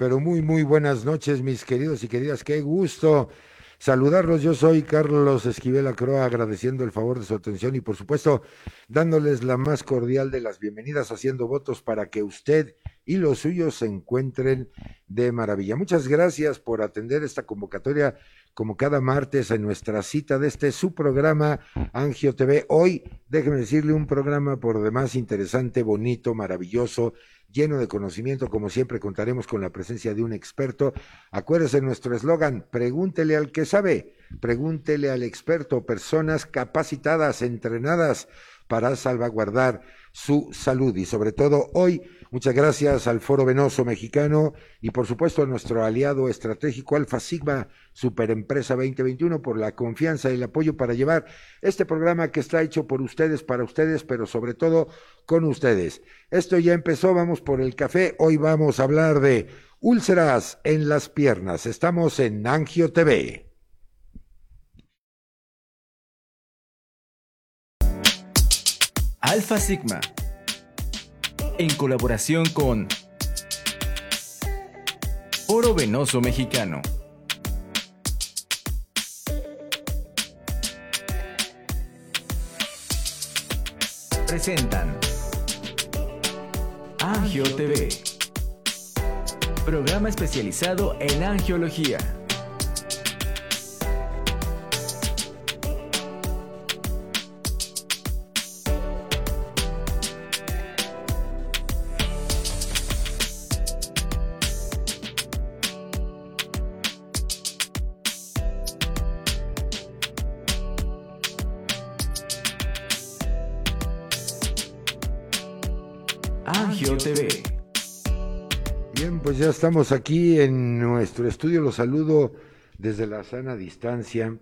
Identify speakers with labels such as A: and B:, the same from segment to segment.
A: Pero muy, muy buenas noches, mis queridos y queridas. Qué gusto saludarlos. Yo soy Carlos Esquivel Acroa, agradeciendo el favor de su atención y, por supuesto, dándoles la más cordial de las bienvenidas, haciendo votos para que usted y los suyos se encuentren de maravilla. Muchas gracias por atender esta convocatoria como cada martes en nuestra cita de este su programa Angio TV. Hoy, déjeme decirle, un programa por demás interesante, bonito, maravilloso, lleno de conocimiento. Como siempre, contaremos con la presencia de un experto. Acuérdese nuestro eslogan, pregúntele al que sabe, pregúntele al experto, personas capacitadas, entrenadas para salvaguardar su salud y sobre todo hoy muchas gracias al Foro Venoso Mexicano y por supuesto a nuestro aliado estratégico Alfa Sigma Superempresa 2021 por la confianza y el apoyo para llevar este programa que está hecho por ustedes para ustedes pero sobre todo con ustedes. Esto ya empezó, vamos por el café, hoy vamos a hablar de úlceras en las piernas. Estamos en Angio TV.
B: Alfa Sigma, en colaboración con Oro Venoso Mexicano. Presentan Angio TV, programa especializado en angiología.
A: Estamos aquí en nuestro estudio. Los saludo desde la sana distancia.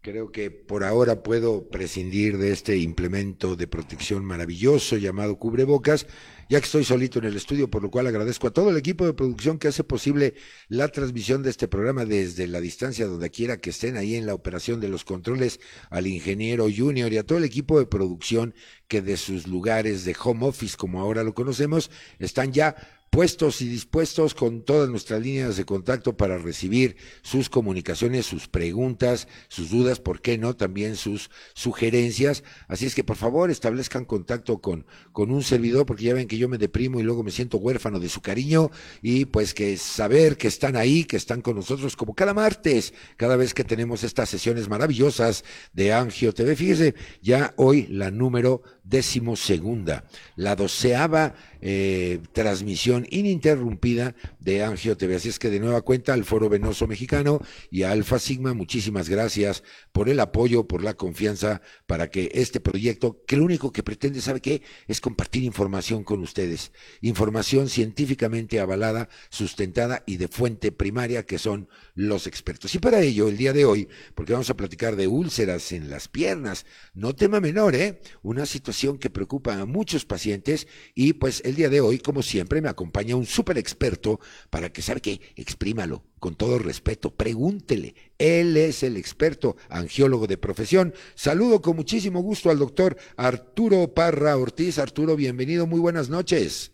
A: Creo que por ahora puedo prescindir de este implemento de protección maravilloso llamado cubrebocas, ya que estoy solito en el estudio, por lo cual agradezco a todo el equipo de producción que hace posible la transmisión de este programa desde la distancia, donde quiera que estén ahí en la operación de los controles, al ingeniero junior y a todo el equipo de producción que de sus lugares de home office, como ahora lo conocemos, están ya puestos y dispuestos con todas nuestras líneas de contacto para recibir sus comunicaciones, sus preguntas, sus dudas, ¿por qué no? También sus sugerencias. Así es que por favor establezcan contacto con, con un servidor, porque ya ven que yo me deprimo y luego me siento huérfano de su cariño y pues que saber que están ahí, que están con nosotros como cada martes, cada vez que tenemos estas sesiones maravillosas de Angio TV. Fíjese, ya hoy la número décimo segunda, la doceava eh, transmisión ininterrumpida de Angio TV. Así es que de nueva cuenta al Foro Venoso Mexicano y a Alfa Sigma, muchísimas gracias por el apoyo, por la confianza para que este proyecto, que lo único que pretende, ¿sabe qué? Es compartir información con ustedes. Información científicamente avalada, sustentada y de fuente primaria que son los expertos. Y para ello, el día de hoy, porque vamos a platicar de úlceras en las piernas, no tema menor, ¿eh? Una situación que preocupa a muchos pacientes y pues el día de hoy, como siempre, me acompaña un súper experto para que, ¿sabe qué? Exprímalo con todo respeto, pregúntele. Él es el experto, angiólogo de profesión. Saludo con muchísimo gusto al doctor Arturo Parra Ortiz. Arturo, bienvenido, muy buenas noches.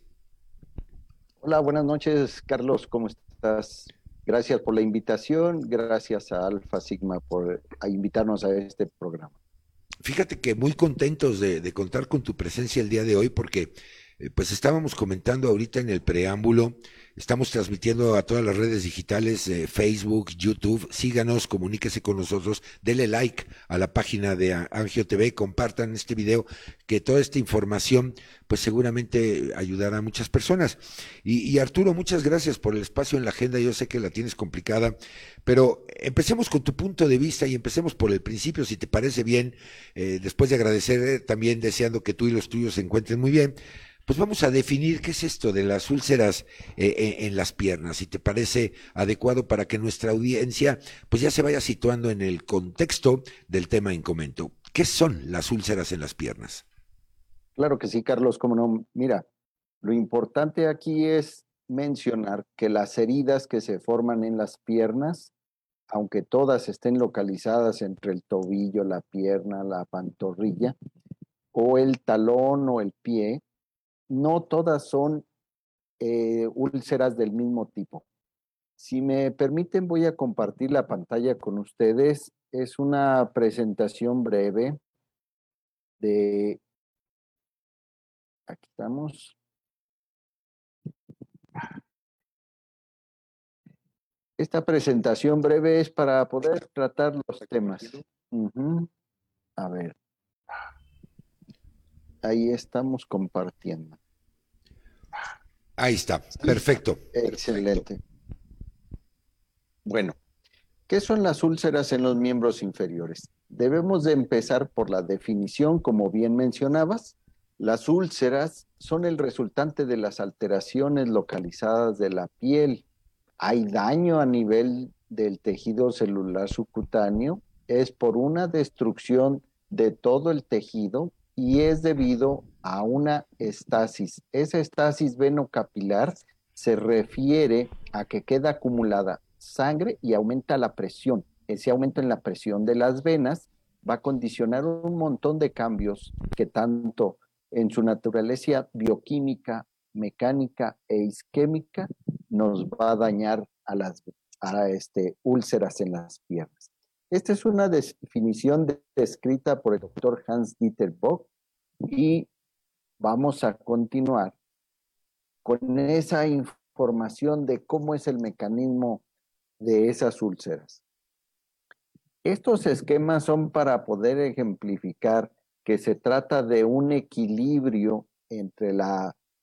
C: Hola, buenas noches, Carlos, ¿cómo estás? Gracias por la invitación, gracias a Alfa Sigma por invitarnos a este programa.
A: Fíjate que muy contentos de, de contar con tu presencia el día de hoy porque eh, pues estábamos comentando ahorita en el preámbulo, estamos transmitiendo a todas las redes digitales, eh, Facebook, YouTube, síganos, comuníquese con nosotros, dele like a la página de Angio TV, compartan este video, que toda esta información pues seguramente ayudará a muchas personas. Y, y Arturo, muchas gracias por el espacio en la agenda, yo sé que la tienes complicada, pero empecemos con tu punto de vista y empecemos por el principio, si te parece bien, eh, después de agradecer, eh, también deseando que tú y los tuyos se encuentren muy bien pues vamos a definir qué es esto de las úlceras eh, en las piernas, si te parece adecuado para que nuestra audiencia pues ya se vaya situando en el contexto del tema en comento. ¿Qué son las úlceras en las piernas?
C: Claro que sí, Carlos, cómo no. Mira, lo importante aquí es mencionar que las heridas que se forman en las piernas, aunque todas estén localizadas entre el tobillo, la pierna, la pantorrilla, o el talón o el pie, no todas son eh, úlceras del mismo tipo. Si me permiten, voy a compartir la pantalla con ustedes. Es una presentación breve de... Aquí estamos. Esta presentación breve es para poder tratar los temas. A ver. Ahí estamos compartiendo.
A: Ahí está, perfecto.
C: Excelente. Bueno, ¿qué son las úlceras en los miembros inferiores? Debemos de empezar por la definición, como bien mencionabas. Las úlceras son el resultante de las alteraciones localizadas de la piel. Hay daño a nivel del tejido celular subcutáneo, es por una destrucción de todo el tejido y es debido a una estasis. Esa estasis venocapilar se refiere a que queda acumulada sangre y aumenta la presión. Ese aumento en la presión de las venas va a condicionar un montón de cambios que tanto en su naturaleza bioquímica, mecánica e isquémica nos va a dañar a las a este, úlceras en las piernas. Esta es una definición de- descrita por el doctor Hans Dieter Bock y vamos a continuar con esa información de cómo es el mecanismo de esas úlceras. Estos esquemas son para poder ejemplificar que se trata de un equilibrio entre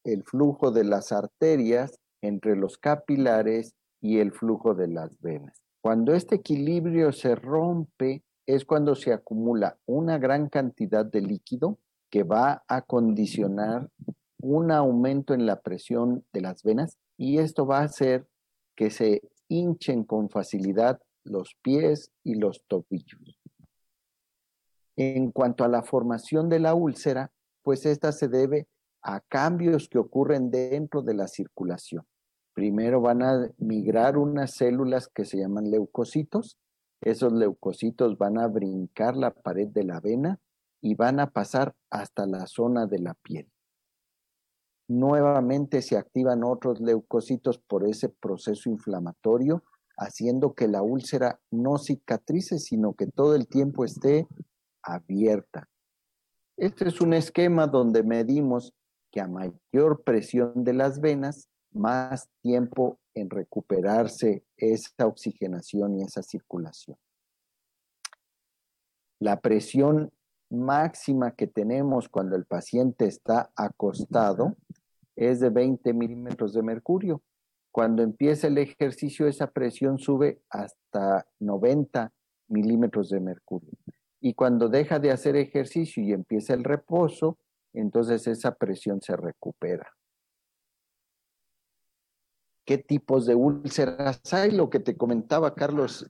C: el flujo de las arterias, entre los capilares y el flujo de las venas. Cuando este equilibrio se rompe es cuando se acumula una gran cantidad de líquido que va a condicionar un aumento en la presión de las venas y esto va a hacer que se hinchen con facilidad los pies y los tobillos. En cuanto a la formación de la úlcera, pues esta se debe a cambios que ocurren dentro de la circulación. Primero van a migrar unas células que se llaman leucocitos. Esos leucocitos van a brincar la pared de la vena y van a pasar hasta la zona de la piel. Nuevamente se activan otros leucocitos por ese proceso inflamatorio, haciendo que la úlcera no cicatrice, sino que todo el tiempo esté abierta. Este es un esquema donde medimos que a mayor presión de las venas, más tiempo en recuperarse esa oxigenación y esa circulación. La presión máxima que tenemos cuando el paciente está acostado es de 20 milímetros de mercurio. Cuando empieza el ejercicio, esa presión sube hasta 90 milímetros de mercurio. Y cuando deja de hacer ejercicio y empieza el reposo, entonces esa presión se recupera. ¿Qué tipos de úlceras hay? Lo que te comentaba, Carlos,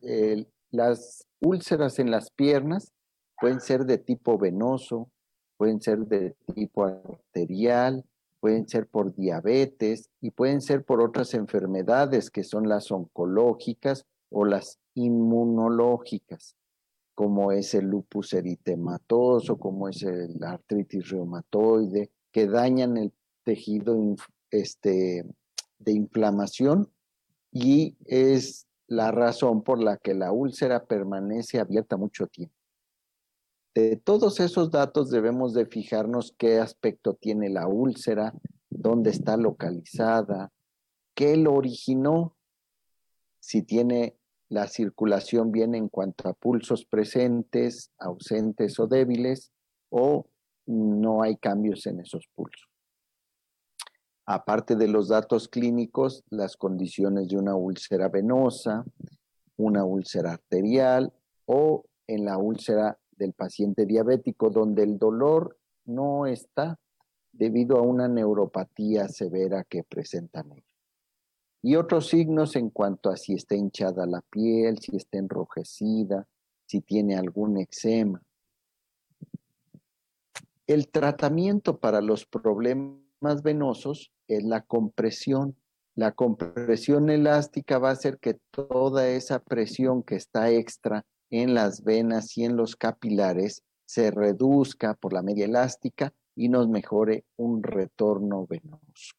C: las úlceras en las piernas pueden ser de tipo venoso, pueden ser de tipo arterial, pueden ser por diabetes y pueden ser por otras enfermedades que son las oncológicas o las inmunológicas, como es el lupus eritematoso, como es el artritis reumatoide, que dañan el tejido este, de inflamación y es la razón por la que la úlcera permanece abierta mucho tiempo. De todos esos datos debemos de fijarnos qué aspecto tiene la úlcera, dónde está localizada, qué lo originó, si tiene la circulación bien en cuanto a pulsos presentes, ausentes o débiles, o no hay cambios en esos pulsos. Aparte de los datos clínicos, las condiciones de una úlcera venosa, una úlcera arterial o en la úlcera del paciente diabético, donde el dolor no está debido a una neuropatía severa que presentan ellos. Y otros signos en cuanto a si está hinchada la piel, si está enrojecida, si tiene algún eczema. El tratamiento para los problemas venosos es la compresión. La compresión elástica va a hacer que toda esa presión que está extra en las venas y en los capilares se reduzca por la media elástica y nos mejore un retorno venoso.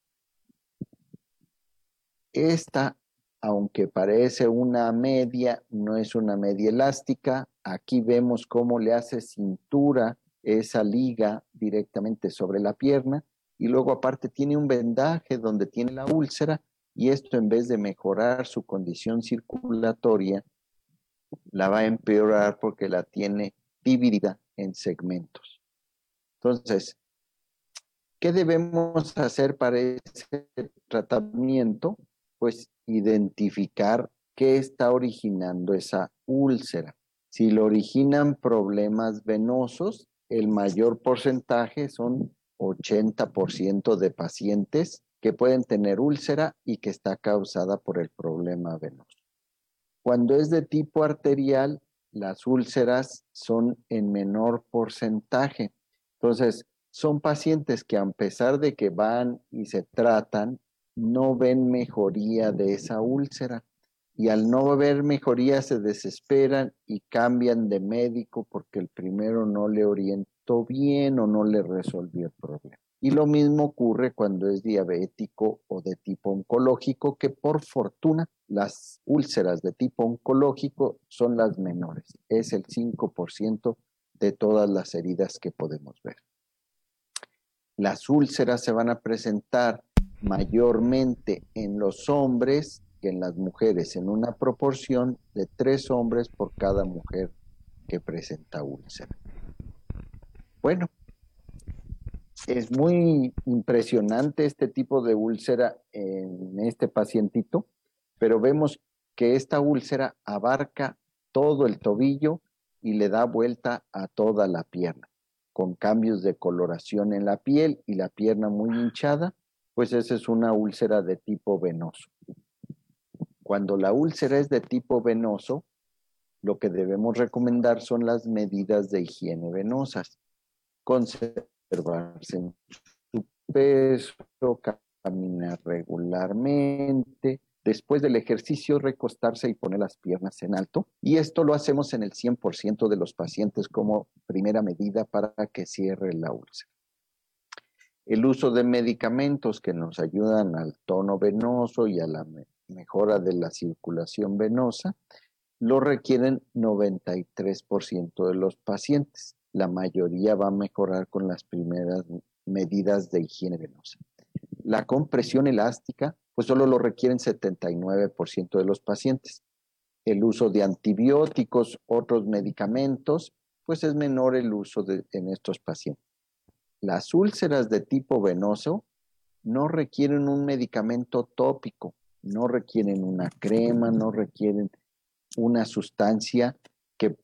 C: Esta aunque parece una media, no es una media elástica. Aquí vemos cómo le hace cintura esa liga directamente sobre la pierna y luego aparte tiene un vendaje donde tiene la úlcera y esto en vez de mejorar su condición circulatoria, la va a empeorar porque la tiene dividida en segmentos. Entonces, ¿qué debemos hacer para ese tratamiento? Pues identificar qué está originando esa úlcera. Si lo originan problemas venosos, el mayor porcentaje son 80% de pacientes que pueden tener úlcera y que está causada por el problema venoso. Cuando es de tipo arterial, las úlceras son en menor porcentaje. Entonces, son pacientes que a pesar de que van y se tratan, no ven mejoría de esa úlcera y al no ver mejoría se desesperan y cambian de médico porque el primero no le bien o no le resolvió el problema. Y lo mismo ocurre cuando es diabético o de tipo oncológico, que por fortuna las úlceras de tipo oncológico son las menores. Es el 5% de todas las heridas que podemos ver. Las úlceras se van a presentar mayormente en los hombres que en las mujeres, en una proporción de tres hombres por cada mujer que presenta úlcera. Bueno, es muy impresionante este tipo de úlcera en este pacientito, pero vemos que esta úlcera abarca todo el tobillo y le da vuelta a toda la pierna, con cambios de coloración en la piel y la pierna muy hinchada pues esa es una úlcera de tipo venoso. Cuando la úlcera es de tipo venoso, lo que debemos recomendar son las medidas de higiene venosas. Conservarse en su peso, caminar regularmente, después del ejercicio recostarse y poner las piernas en alto. Y esto lo hacemos en el 100% de los pacientes como primera medida para que cierre la úlcera el uso de medicamentos que nos ayudan al tono venoso y a la mejora de la circulación venosa, lo requieren 93% de los pacientes. La mayoría va a mejorar con las primeras medidas de higiene venosa. La compresión elástica, pues solo lo requieren 79% de los pacientes. El uso de antibióticos, otros medicamentos, pues es menor el uso en estos pacientes. Las úlceras de tipo venoso no requieren un medicamento tópico, no requieren una crema, no requieren una sustancia que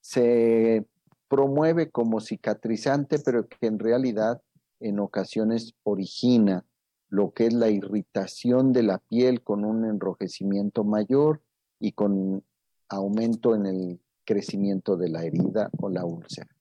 C: se promueve como cicatrizante, pero que en realidad en ocasiones origina lo que es la irritación de la piel con un enrojecimiento mayor y con aumento en el crecimiento de la herida o la úlcera.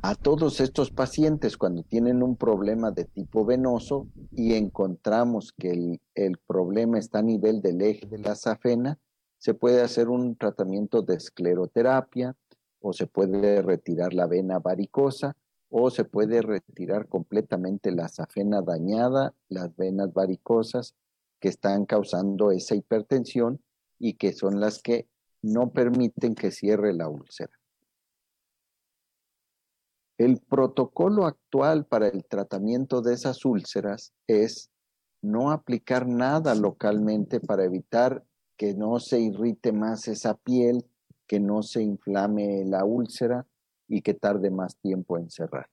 C: A todos estos pacientes cuando tienen un problema de tipo venoso y encontramos que el, problema está a nivel del eje de la safena, se puede hacer un tratamiento de escleroterapia o se puede retirar la vena varicosa o se puede retirar completamente la safena dañada, las venas varicosas que están causando esa hipertensión y que son las que no permiten que cierre la úlcera. El protocolo actual para el tratamiento de esas úlceras es no aplicar nada localmente para evitar que no se irrite más esa piel, que no se inflame la úlcera y que tarde más tiempo en cerrar.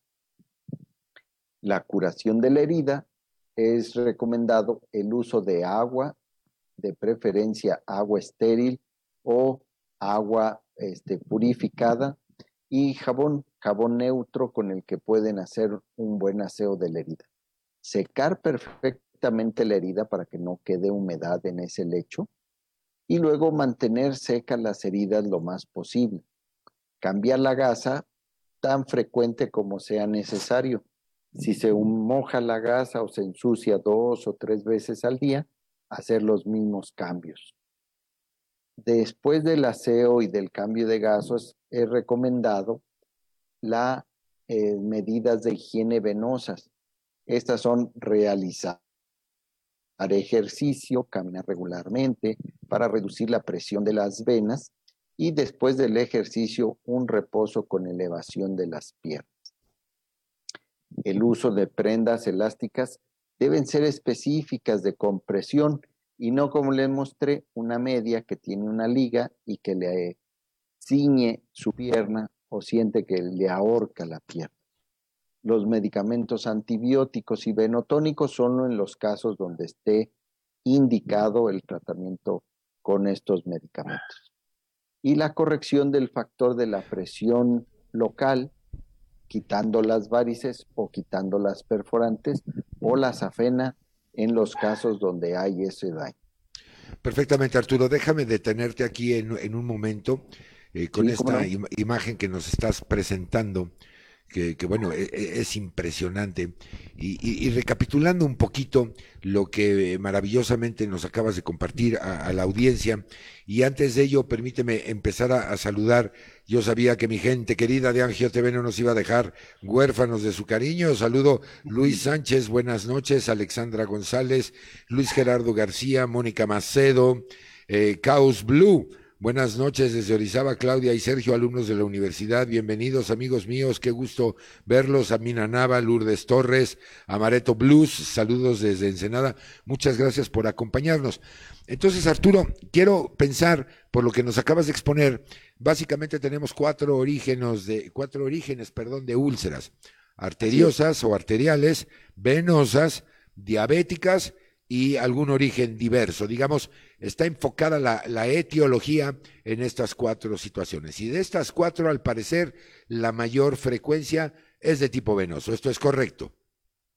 C: La curación de la herida es recomendado el uso de agua, de preferencia agua estéril o agua este, purificada y jabón, jabón neutro con el que pueden hacer un buen aseo de la herida. Secar perfectamente la herida para que no quede humedad en ese lecho y luego mantener secas las heridas lo más posible. Cambiar la gasa tan frecuente como sea necesario. Si se moja la gasa o se ensucia dos o tres veces al día, hacer los mismos cambios. Después del aseo y del cambio de gasos, es recomendado las eh, medidas de higiene venosas. Estas son realizadas haré ejercicio, caminar regularmente para reducir la presión de las venas y después del ejercicio un reposo con elevación de las piernas. El uso de prendas elásticas deben ser específicas de compresión y no como les mostré una media que tiene una liga y que le ciñe su pierna o siente que le ahorca la pierna. Los medicamentos antibióticos y venotónicos son en los casos donde esté indicado el tratamiento con estos medicamentos. Y la corrección del factor de la presión local, quitando las varices o quitando las perforantes o la safena en los casos donde hay ese daño.
A: Perfectamente, Arturo. Déjame detenerte aquí en, un momento eh, con esta imagen que nos estás presentando que, bueno, e, e, es, impresionante. Y, recapitulando un poquito lo que maravillosamente nos acabas de compartir a, la audiencia, y antes de ello, permíteme empezar a, saludar. Yo sabía que mi gente querida de Angio TV no nos iba a dejar huérfanos de su cariño. Saludo Luis Sánchez, buenas noches, Alexandra González, Luis Gerardo García, Mónica Macedo, eh, Caos Blue. Buenas noches desde Orizaba, Claudia y Sergio, alumnos de la universidad. Bienvenidos, amigos míos. Qué gusto verlos. A Mina Nava, Lourdes Torres, Amareto Blues. Saludos desde Ensenada. Muchas gracias por acompañarnos. Entonces, Arturo, quiero pensar, por lo que nos acabas de exponer, básicamente tenemos cuatro orígenes de, cuatro orígenes, perdón, de úlceras. Arteriosas o arteriales, venosas, diabéticas y algún origen diverso. Digamos, está enfocada la, etiología en estas cuatro situaciones. Y de estas cuatro, al parecer, la mayor frecuencia es de tipo venoso. ¿Esto es correcto?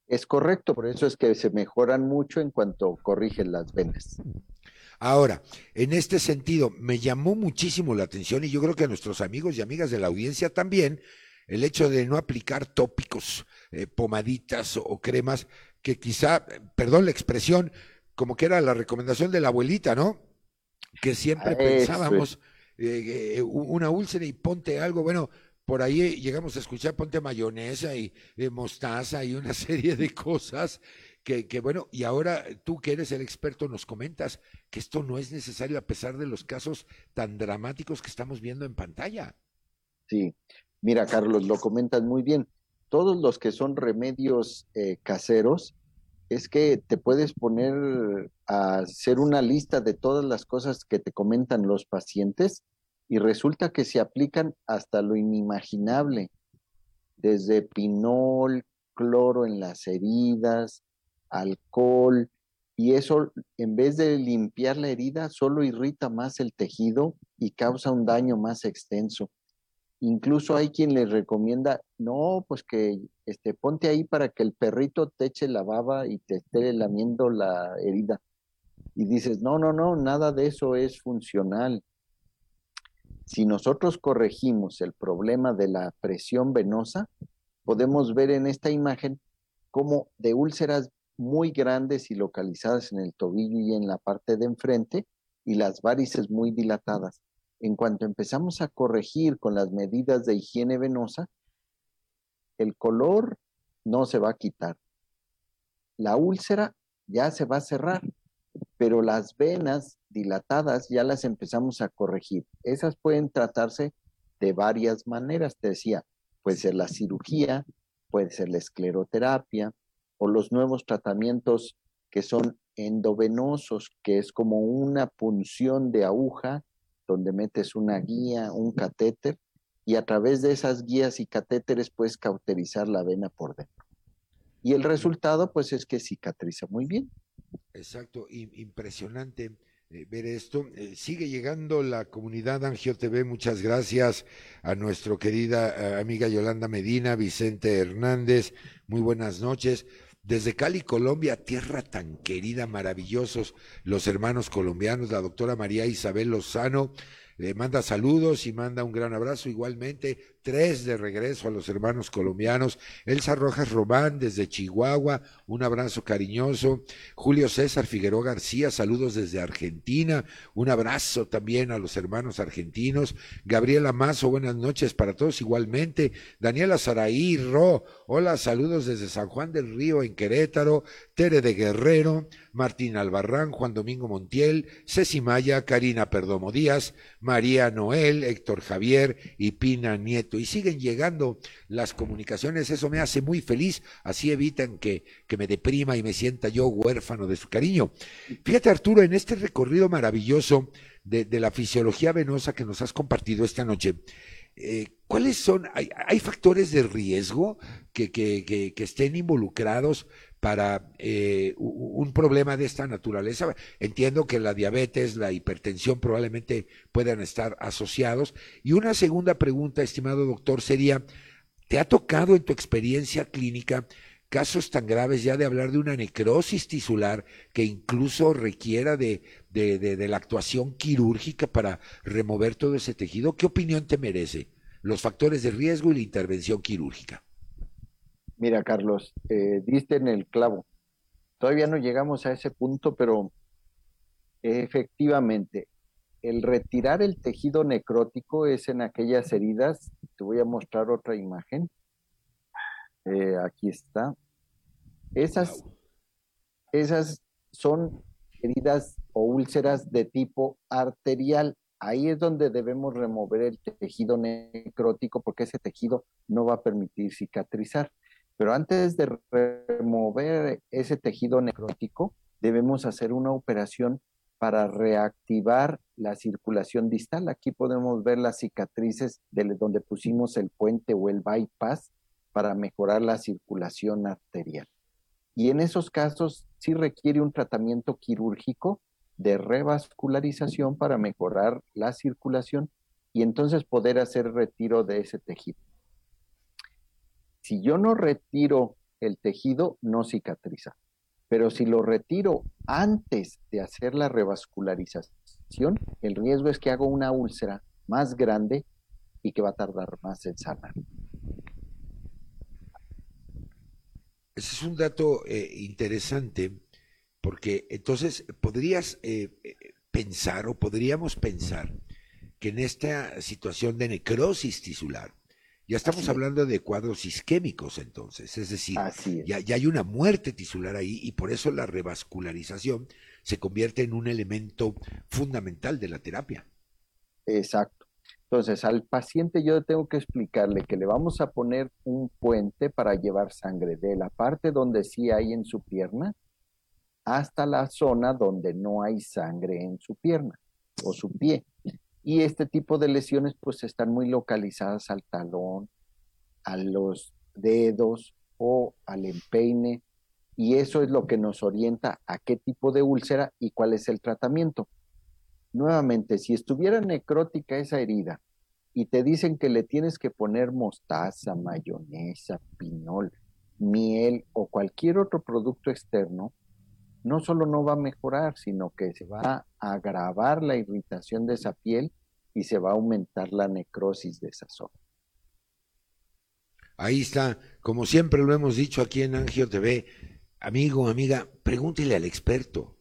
C: Es correcto, por eso es que se mejoran mucho en cuanto corrigen las venas.
A: Ahora, en este sentido, me llamó muchísimo la atención y yo creo que a nuestros amigos y amigas de la audiencia también, el hecho de no aplicar tópicos, eh, pomaditas o cremas que quizá, perdón la expresión, como que era la recomendación de la abuelita, ¿no? Que siempre pensábamos eh, eh, una úlcera y ponte algo, bueno, por ahí llegamos a escuchar ponte mayonesa y eh, mostaza y una serie de cosas que, que, bueno, y ahora tú que eres el experto nos comentas que esto no es necesario a pesar de los casos tan dramáticos que estamos viendo en pantalla.
C: Sí, mira Carlos, lo comentas muy bien. Todos los que son remedios caseros, es que te puedes poner a hacer una lista de todas las cosas que te comentan los pacientes y resulta que se aplican hasta lo inimaginable, desde pinol, cloro en las heridas, alcohol, y eso en vez de limpiar la herida solo irrita más el tejido y causa un daño más extenso. Incluso hay quien le recomienda, no, pues que este, ponte ahí para que el perrito te eche la baba y te esté lamiendo la herida. Y dices, no, no, no, nada de eso es funcional. Si nosotros corregimos el problema de la presión venosa, podemos ver en esta imagen cómo de úlceras muy grandes y localizadas en el tobillo y en la parte de enfrente y las varices muy dilatadas en cuanto empezamos a corregir con las medidas de higiene venosa, el color no se va a quitar. La úlcera ya se va a cerrar, pero las venas dilatadas ya las empezamos a corregir. Esas pueden tratarse de varias maneras, te decía, puede ser la cirugía, puede ser la escleroterapia o los nuevos tratamientos que son endovenosos, que es como una punción de aguja donde metes una guía, un catéter, y a través de esas guías y catéteres puedes cauterizar la vena por dentro. Y el resultado, pues, es que cicatriza muy bien.
A: Exacto, impresionante eh, ver esto. Eh, sigue llegando la comunidad Angio TV. Muchas gracias a nuestra querida eh, amiga Yolanda Medina, Vicente Hernández. Muy buenas noches. Desde Cali, Colombia, tierra tan querida, maravillosos los hermanos colombianos, la doctora María Isabel Lozano le manda saludos y manda un gran abrazo igualmente. Tres de regreso a los hermanos colombianos. Elsa Rojas Román desde Chihuahua, un abrazo cariñoso. Julio César Figueroa García, saludos desde Argentina. Un abrazo también a los hermanos argentinos. Gabriela Mazo, buenas noches para todos igualmente. Daniela Saraí Ro, hola, saludos desde San Juan del Río en Querétaro. Tere de Guerrero, Martín Albarrán, Juan Domingo Montiel, Ceci Maya, Karina Perdomo Díaz, María Noel, Héctor Javier y Pina Nieto. Y siguen llegando las comunicaciones, eso me hace muy feliz, así evitan que, que me deprima y me sienta yo huérfano de su cariño. Fíjate Arturo, en este recorrido maravilloso de, la fisiología venosa que nos has compartido esta noche, eh, ¿cuáles son? Hay, factores de riesgo que, que estén involucrados para eh, un problema de esta naturaleza. Entiendo que la diabetes, la hipertensión probablemente puedan estar asociados. Y una segunda pregunta, estimado doctor, sería, ¿te ha tocado en tu experiencia clínica casos tan graves ya de hablar de una necrosis tisular que incluso requiera de, de, de, de la actuación quirúrgica para remover todo ese tejido? ¿Qué opinión te merece? Los factores de riesgo y la intervención quirúrgica.
C: Mira, Carlos, eh, diste en el clavo. Todavía no llegamos a ese punto, pero efectivamente, el retirar el tejido necrótico es en aquellas heridas. Te voy a mostrar otra imagen. Eh, aquí está. Esas, esas son heridas o úlceras de tipo arterial. Ahí es donde debemos remover el tejido necrótico porque ese tejido no va a permitir cicatrizar. Pero antes de remover ese tejido necrótico, debemos hacer una operación para reactivar la circulación distal. Aquí podemos ver las cicatrices de donde pusimos el puente o el bypass para mejorar la circulación arterial. Y en esos casos sí requiere un tratamiento quirúrgico de revascularización para mejorar la circulación y entonces poder hacer retiro de ese tejido. Si yo no retiro el tejido, no cicatriza. Pero si lo retiro antes de hacer la revascularización, el riesgo es que hago una úlcera más grande y que va a tardar más en sanar.
A: Ese es un dato eh, interesante porque entonces podrías eh, eh, pensar o podríamos pensar que en esta situación de necrosis tisular, ya estamos Así hablando de cuadros isquémicos entonces, es decir,
C: es.
A: ya, ya, hay una muerte tisular ahí y por eso la revascularización se convierte en un elemento fundamental de la terapia.
C: Exacto. Entonces, al paciente yo tengo que explicarle que le vamos a poner un puente para llevar sangre de la parte donde sí hay en su pierna hasta la zona donde no hay sangre en su pierna o su pie. Y este tipo de lesiones pues están muy localizadas al talón, a los dedos o al empeine. Y eso es lo que nos orienta a qué tipo de úlcera y cuál es el tratamiento. Nuevamente, si estuviera necrótica esa herida y te dicen que le tienes que poner mostaza, mayonesa, pinol, miel o cualquier otro producto externo, no solo no va a mejorar, sino que se va a agravar la irritación de esa piel y se va a aumentar la necrosis de esa zona.
A: Ahí está, como siempre lo hemos dicho aquí en Angio TV, amigo, amiga, pregúntele al experto,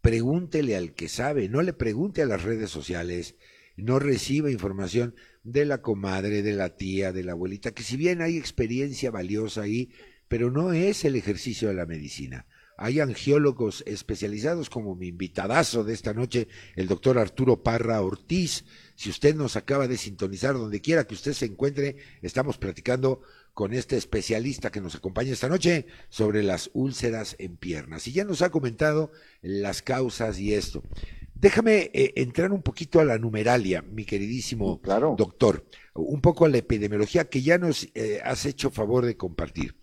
A: pregúntele al que sabe, no le pregunte a las redes sociales, no reciba información de la comadre, de la tía, de la abuelita, que si bien hay experiencia valiosa ahí, pero no es el ejercicio de la medicina. Hay angiólogos especializados como mi invitadazo de esta noche, el doctor Arturo Parra Ortiz. Si usted nos acaba de sintonizar donde quiera que usted se encuentre, estamos platicando con este especialista que nos acompaña esta noche sobre las úlceras en piernas. Y ya nos ha comentado las causas y esto. Déjame eh, entrar un poquito a la numeralia, mi queridísimo
C: claro.
A: doctor, un poco a la epidemiología que ya nos eh, has hecho favor de compartir.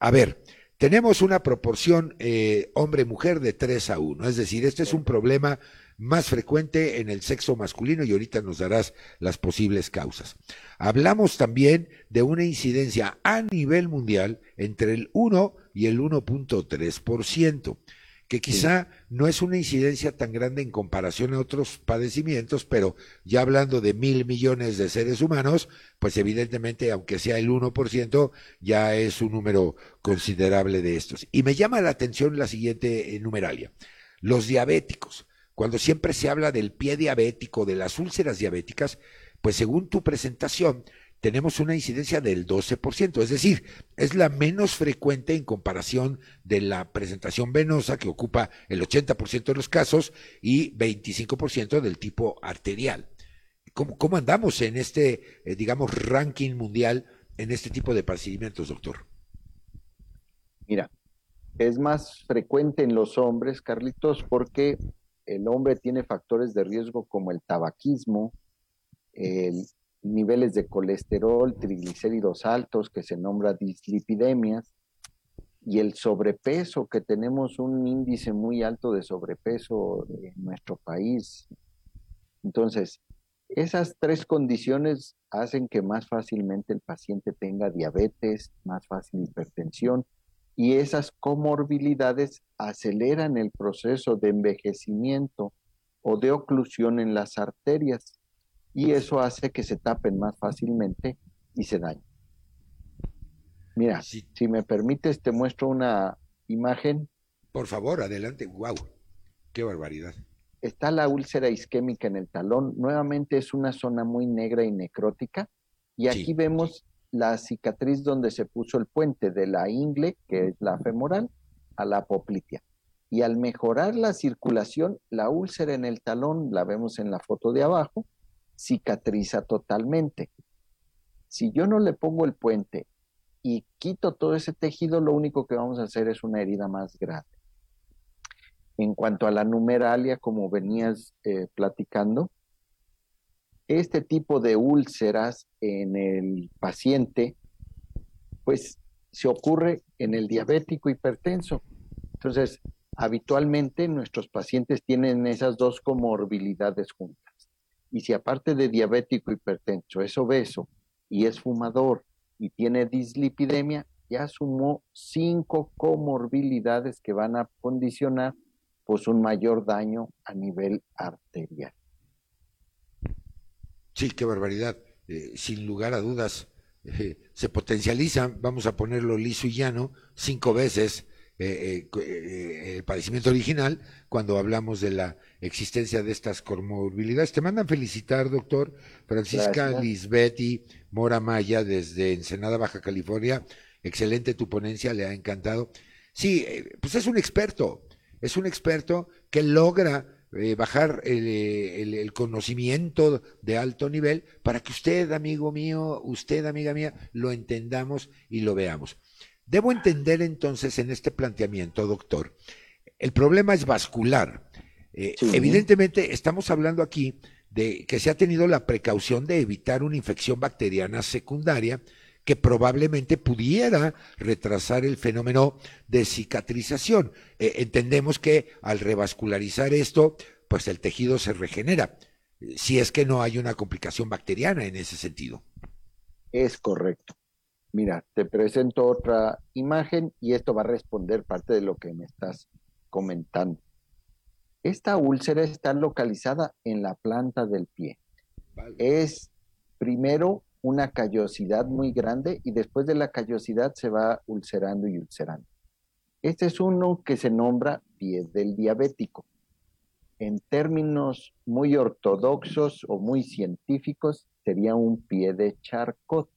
A: A ver, tenemos una proporción eh, hombre-mujer de 3 a 1, es decir, este es un problema más frecuente en el sexo masculino y ahorita nos darás las posibles causas. Hablamos también de una incidencia a nivel mundial entre el 1 y el 1.3%. que quizá no es una incidencia tan grande en comparación a otros padecimientos, pero ya hablando de mil millones de seres humanos, pues evidentemente, aunque sea el 1%, ya es un número considerable de estos. Y me llama la atención la siguiente numeralia. Los diabéticos. Cuando siempre se habla del pie diabético, de las úlceras diabéticas, pues según tu presentación, tenemos una incidencia del 12%, es decir, es la menos frecuente en comparación de la presentación venosa que ocupa el 80% de los casos y 25% del tipo arterial. ¿Cómo, ¿Cómo, andamos en este, eh, digamos, ranking mundial en este tipo de procedimientos, doctor?
C: Mira, es más frecuente en los hombres, Carlitos, porque el hombre tiene factores de riesgo como el tabaquismo, el niveles de colesterol, triglicéridos altos, que se nombra dislipidemias, y el sobrepeso, que tenemos un índice muy alto de sobrepeso en nuestro país. Entonces, esas tres condiciones hacen que más fácilmente el paciente tenga diabetes, más fácil hipertensión, y esas comorbilidades aceleran el proceso de envejecimiento o de oclusión en las arterias y eso hace que se tapen más fácilmente y se dañen. Mira, si me permites, te muestro una imagen.
A: Por favor, adelante. ¡Wow! ¡Qué barbaridad!
C: Está la úlcera isquémica en el talón. Nuevamente es una zona muy negra y necrótica. Y aquí vemos la cicatriz donde se puso el puente de la ingle, que es la femoral, a la apoplitea. Y al mejorar la circulación, la úlcera en el talón, la vemos en la foto de abajo, cicatriza totalmente. Si yo no le pongo el puente y quito todo ese tejido, lo único que vamos a hacer es una herida más grande. En cuanto a la numeralia, como venías eh, platicando, este tipo de úlceras en el paciente, pues se ocurre en el diabético hipertenso. Entonces, habitualmente nuestros pacientes tienen esas dos comorbilidades juntas. Y si aparte de diabético hipertenso es obeso y es fumador y tiene dislipidemia, ya sumó cinco comorbilidades que van a condicionar pues un mayor daño a nivel arterial.
A: Sí, qué barbaridad. Eh, sin lugar a dudas, eh, se potencializa, vamos a ponerlo liso y llano, cinco veces eh, el padecimiento original cuando hablamos de la existencia de estas comorbilidades. Te mandan felicitar, doctor Francisca Lisbetti Mora Maya desde Ensenada, Baja California. Excelente tu ponencia, le ha encantado. Sí, eh, pues es un experto, es un experto que logra eh, bajar el, el, conocimiento de alto nivel para que usted, amigo mío, usted, amiga mía, lo entendamos y lo veamos. Debo entender entonces en este planteamiento, doctor, el problema es vascular eh, evidentemente, estamos hablando aquí de que se ha tenido la precaución de evitar una infección bacteriana secundaria que probablemente pudiera retrasar el fenómeno de cicatrización. Eh, entendemos que al revascularizar esto, pues el tejido se regenera, si es que no hay una complicación bacteriana en ese sentido.
C: Es correcto. Mira, te presento otra imagen y esto va a responder parte de lo que me estás comentando. Esta úlcera está localizada en la planta del pie. Es primero una callosidad muy grande y después de la callosidad se va ulcerando y ulcerando. Este es uno que se nombra pie del diabético. En términos muy ortodoxos o muy científicos, sería un pie de Charcot,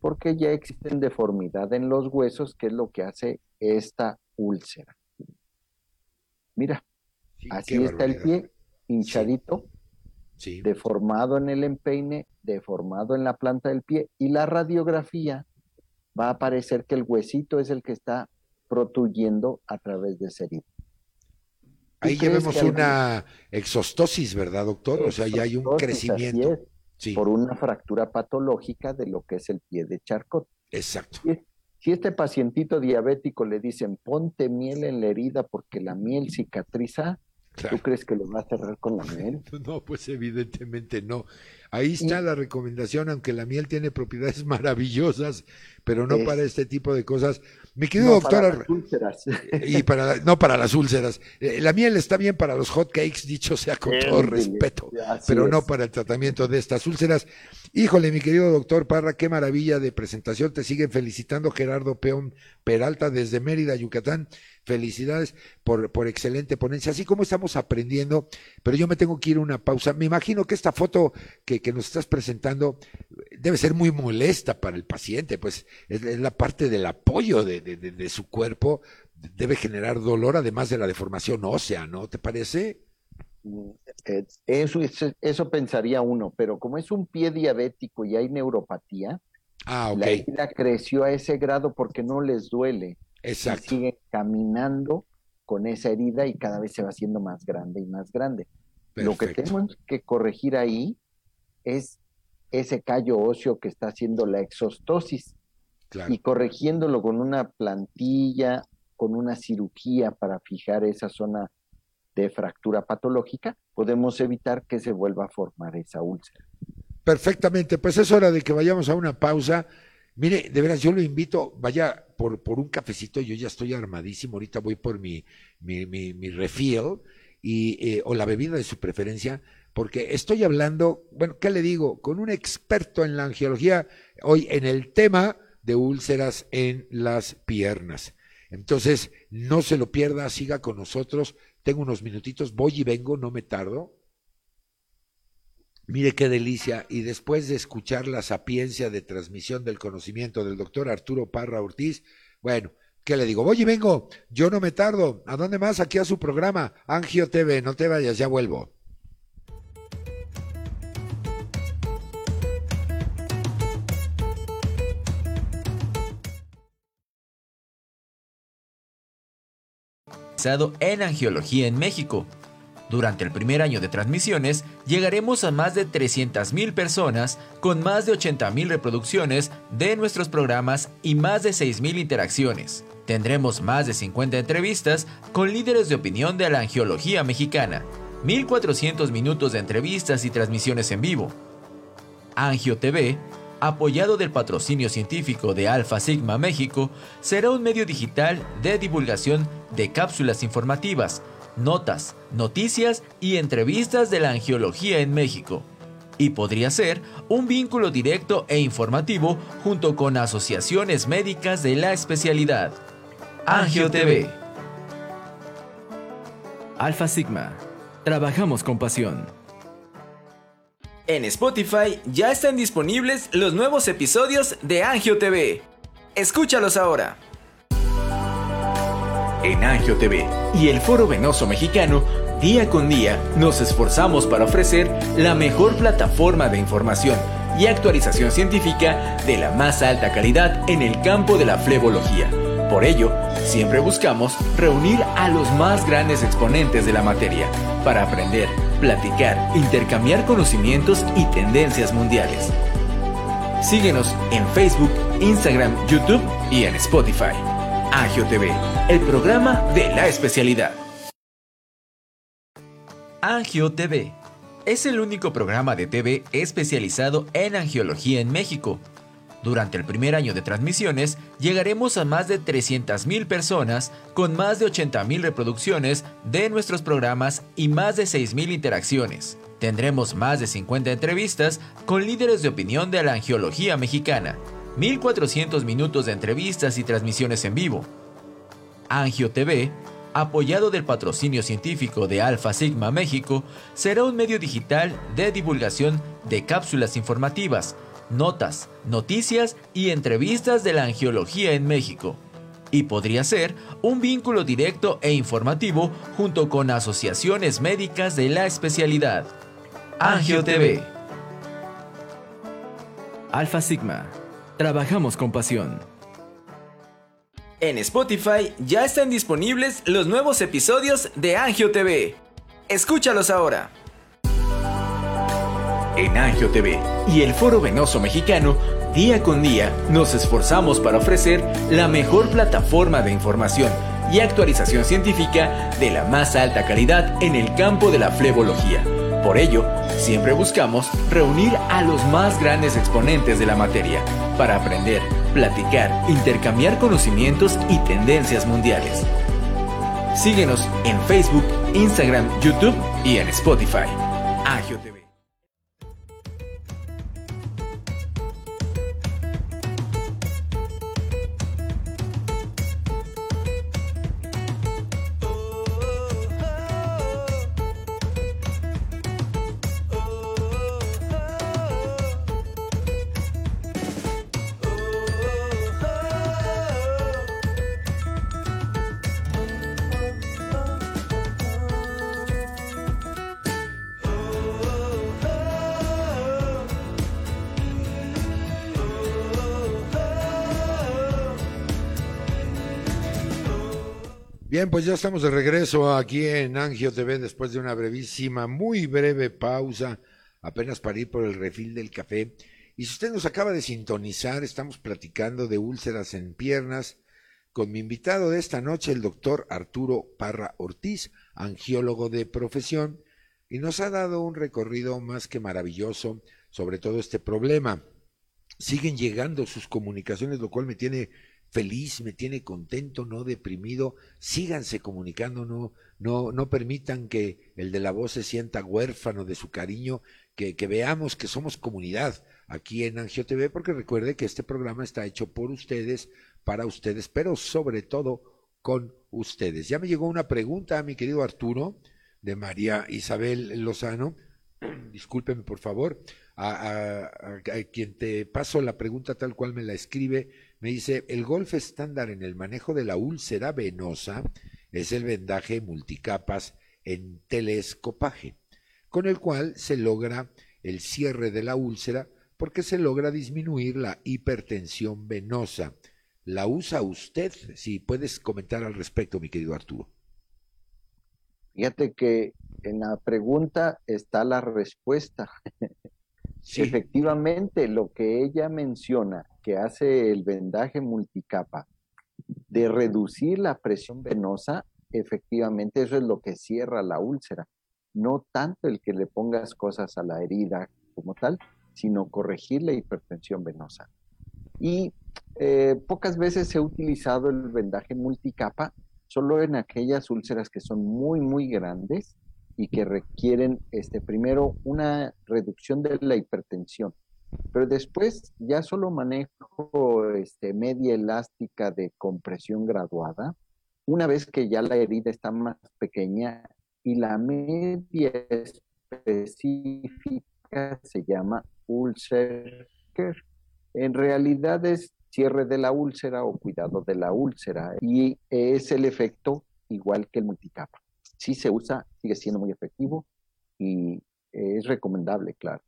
C: porque ya existen deformidad en los huesos, que es lo que hace esta úlcera. Mira, Así está el pie, hinchadito, deformado en el empeine, deformado en la planta del pie, y la radiografía va a aparecer que el huesito es el que está protuyendo a través de ese herida.
A: Ahí ya vemos una exostosis, ¿verdad, doctor? O sea, ya hay un crecimiento.
C: Por una fractura patológica de lo que es el pie de Charcot.
A: Exacto.
C: Si este pacientito diabético le dicen ponte miel en la herida porque la miel cicatriza, ¿Tú crees que lo va a cerrar con la miel?
A: No, pues evidentemente no. Ahí está la recomendación, aunque la miel tiene propiedades maravillosas, pero no para este tipo de cosas. Mi querido doctor. Para las úlceras. Y para, no para las úlceras. Eh, la miel está bien para los hot cakes, dicho sea con todo respeto, pero no para el tratamiento de estas úlceras. Híjole, mi querido doctor Parra, qué maravilla de presentación. Te siguen felicitando Gerardo Peón Peralta desde Mérida, Yucatán. Felicidades por, por excelente ponencia, así como estamos aprendiendo, pero yo me tengo que ir a una pausa. Me imagino que esta foto que, que nos estás presentando debe ser muy molesta para el paciente, pues es, la parte del apoyo de, de, de, su cuerpo, debe generar dolor además de la deformación ósea, ¿no? ¿Te parece?
C: Mm, eso, eso, pensaría uno, pero como es un pie diabético y hay neuropatía,
A: ah,
C: la herida creció a ese grado porque no les duele.
A: Exacto.
C: Y sigue caminando con esa herida y cada vez se va haciendo más grande y más grande. Lo que tenemos que corregir ahí es ese callo óseo que está haciendo la exostosis. Y corrigiéndolo con una plantilla, con una cirugía para fijar esa zona de fractura patológica, podemos evitar que se vuelva a formar esa úlcera.
A: Perfectamente, pues es hora de que vayamos a una pausa. Mire, de veras, yo lo invito, vaya por, por un cafecito, yo ya estoy armadísimo, ahorita voy por mi, mi, mi, refill y, eh, o la bebida de su preferencia, porque estoy hablando, bueno, ¿qué le digo? Con un experto en la angiología hoy en el tema de úlceras en las piernas. Entonces, no se lo pierda, siga con nosotros. Tengo unos minutitos, voy y vengo, no me tardo. Mire qué delicia. Y después de escuchar la sapiencia de transmisión del conocimiento del doctor Arturo Parra Ortiz, bueno, ¿qué le digo? Voy y vengo, yo no me tardo. ¿A dónde más? Aquí a su programa, Angio TV. No te vayas, ya vuelvo.
B: en Angiología en México. Durante el primer año de transmisiones, llegaremos a más de 300.000 personas con más de 80.000 reproducciones de nuestros programas y más de 6.000 interacciones. Tendremos más de 50 entrevistas con líderes de opinión de la angiología mexicana, 1.400 minutos de entrevistas y transmisiones en vivo. Angio TV apoyado del patrocinio científico de Alpha Sigma México, será un medio digital de divulgación de cápsulas informativas, notas, noticias y entrevistas de la angiología en México. Y podría ser un vínculo directo e informativo junto con asociaciones médicas de la especialidad. Angio TV. Alpha Sigma. Trabajamos con pasión. En Spotify ya están disponibles los nuevos episodios de Angio TV. Escúchalos ahora. En Angio TV y el Foro Venoso Mexicano, día con día nos esforzamos para ofrecer la mejor plataforma de información y actualización científica de la más alta calidad en el campo de la flebología. Por ello, siempre buscamos reunir a los más grandes exponentes de la materia para aprender platicar, intercambiar conocimientos y tendencias mundiales. Síguenos en Facebook, Instagram, YouTube y en Spotify. Agio TV, el programa de la especialidad. Angio TV es el único programa de TV especializado en angiología en México durante el primer año de transmisiones, llegaremos a más de 300.000 personas con más de 80.000 reproducciones de nuestros programas y más de 6.000 interacciones. Tendremos más de 50 entrevistas con líderes de opinión de la angiología mexicana, 1.400 minutos de entrevistas y transmisiones en vivo. Angio TV, apoyado del patrocinio científico de Alpha Sigma México, será un medio digital de divulgación de cápsulas informativas notas, noticias y entrevistas de la angiología en México. Y podría ser un vínculo directo e informativo junto con asociaciones médicas de la especialidad. Angio TV. Alfa Sigma. Trabajamos con pasión. En Spotify ya están disponibles los nuevos episodios de Angio TV. Escúchalos ahora en Angio TV y el Foro Venoso Mexicano, día con día nos esforzamos para ofrecer la mejor plataforma de información y actualización científica de la más alta calidad en el campo de la flebología. Por ello, Siempre buscamos reunir a los más grandes exponentes de la materia para aprender, platicar, intercambiar conocimientos y tendencias mundiales. Síguenos en Facebook, Instagram, YouTube y en Spotify.
A: Bien, pues ya estamos de regreso aquí en Angio TV después de una brevísima, muy breve pausa, apenas para ir por el refil del café. Y si usted nos acaba de sintonizar, estamos platicando de úlceras en piernas con mi invitado de esta noche, el doctor Arturo Parra Ortiz, angiólogo de profesión, y nos ha dado un recorrido más que maravilloso sobre todo este problema. Siguen llegando sus comunicaciones, lo cual me tiene feliz, me tiene contento, no deprimido. Síganse comunicando, no, no, no permitan que el de la voz se sienta huérfano de su cariño, que, que veamos que somos comunidad aquí en Angio TV, porque recuerde que este programa está hecho por ustedes, para ustedes, pero sobre todo con ustedes. Ya me llegó una pregunta a mi querido Arturo, de María Isabel Lozano. Discúlpeme, por favor, a, a quien te paso la pregunta tal cual me la escribe me dice, el golf estándar en el manejo de la úlcera venosa es el vendaje multicapas en telescopaje, con el cual se logra el cierre de la úlcera porque se logra disminuir la hipertensión venosa. ¿La usa usted? Si puedes comentar al respecto, mi querido Arturo.
C: Fíjate que en la pregunta está la respuesta. Efectivamente, lo que ella menciona que hace el vendaje multicapa de reducir la presión venosa, efectivamente eso es lo que cierra la úlcera. No tanto el que le pongas cosas a la herida como tal, sino corregir la hipertensión venosa. Y eh, pocas veces ha utilizado el vendaje multicapa solo en aquellas úlceras que son muy, muy grandes y que requieren, este, primero, una reducción de la hipertensión pero después ya solo manejo este, media elástica de compresión graduada, una vez que ya la herida está más pequeña y la media específica se llama ulcer. En realidad es cierre de la úlcera o cuidado de la úlcera y es el efecto igual que el multicapa. Si se usa, sigue siendo muy efectivo y es recomendable, claro.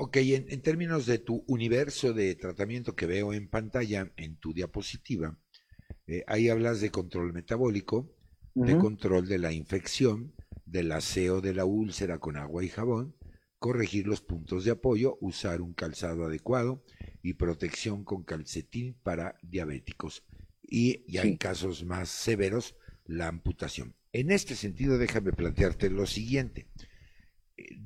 A: Ok, en, términos de tu universo de tratamiento que veo en pantalla, en tu diapositiva, eh, ahí hablas de control metabólico, de control de la infección, del aseo de la úlcera con agua y jabón, corregir los puntos de apoyo, usar un calzado adecuado y protección con calcetín para diabéticos. Y ya en casos más severos, la amputación. En este sentido, déjame plantearte lo siguiente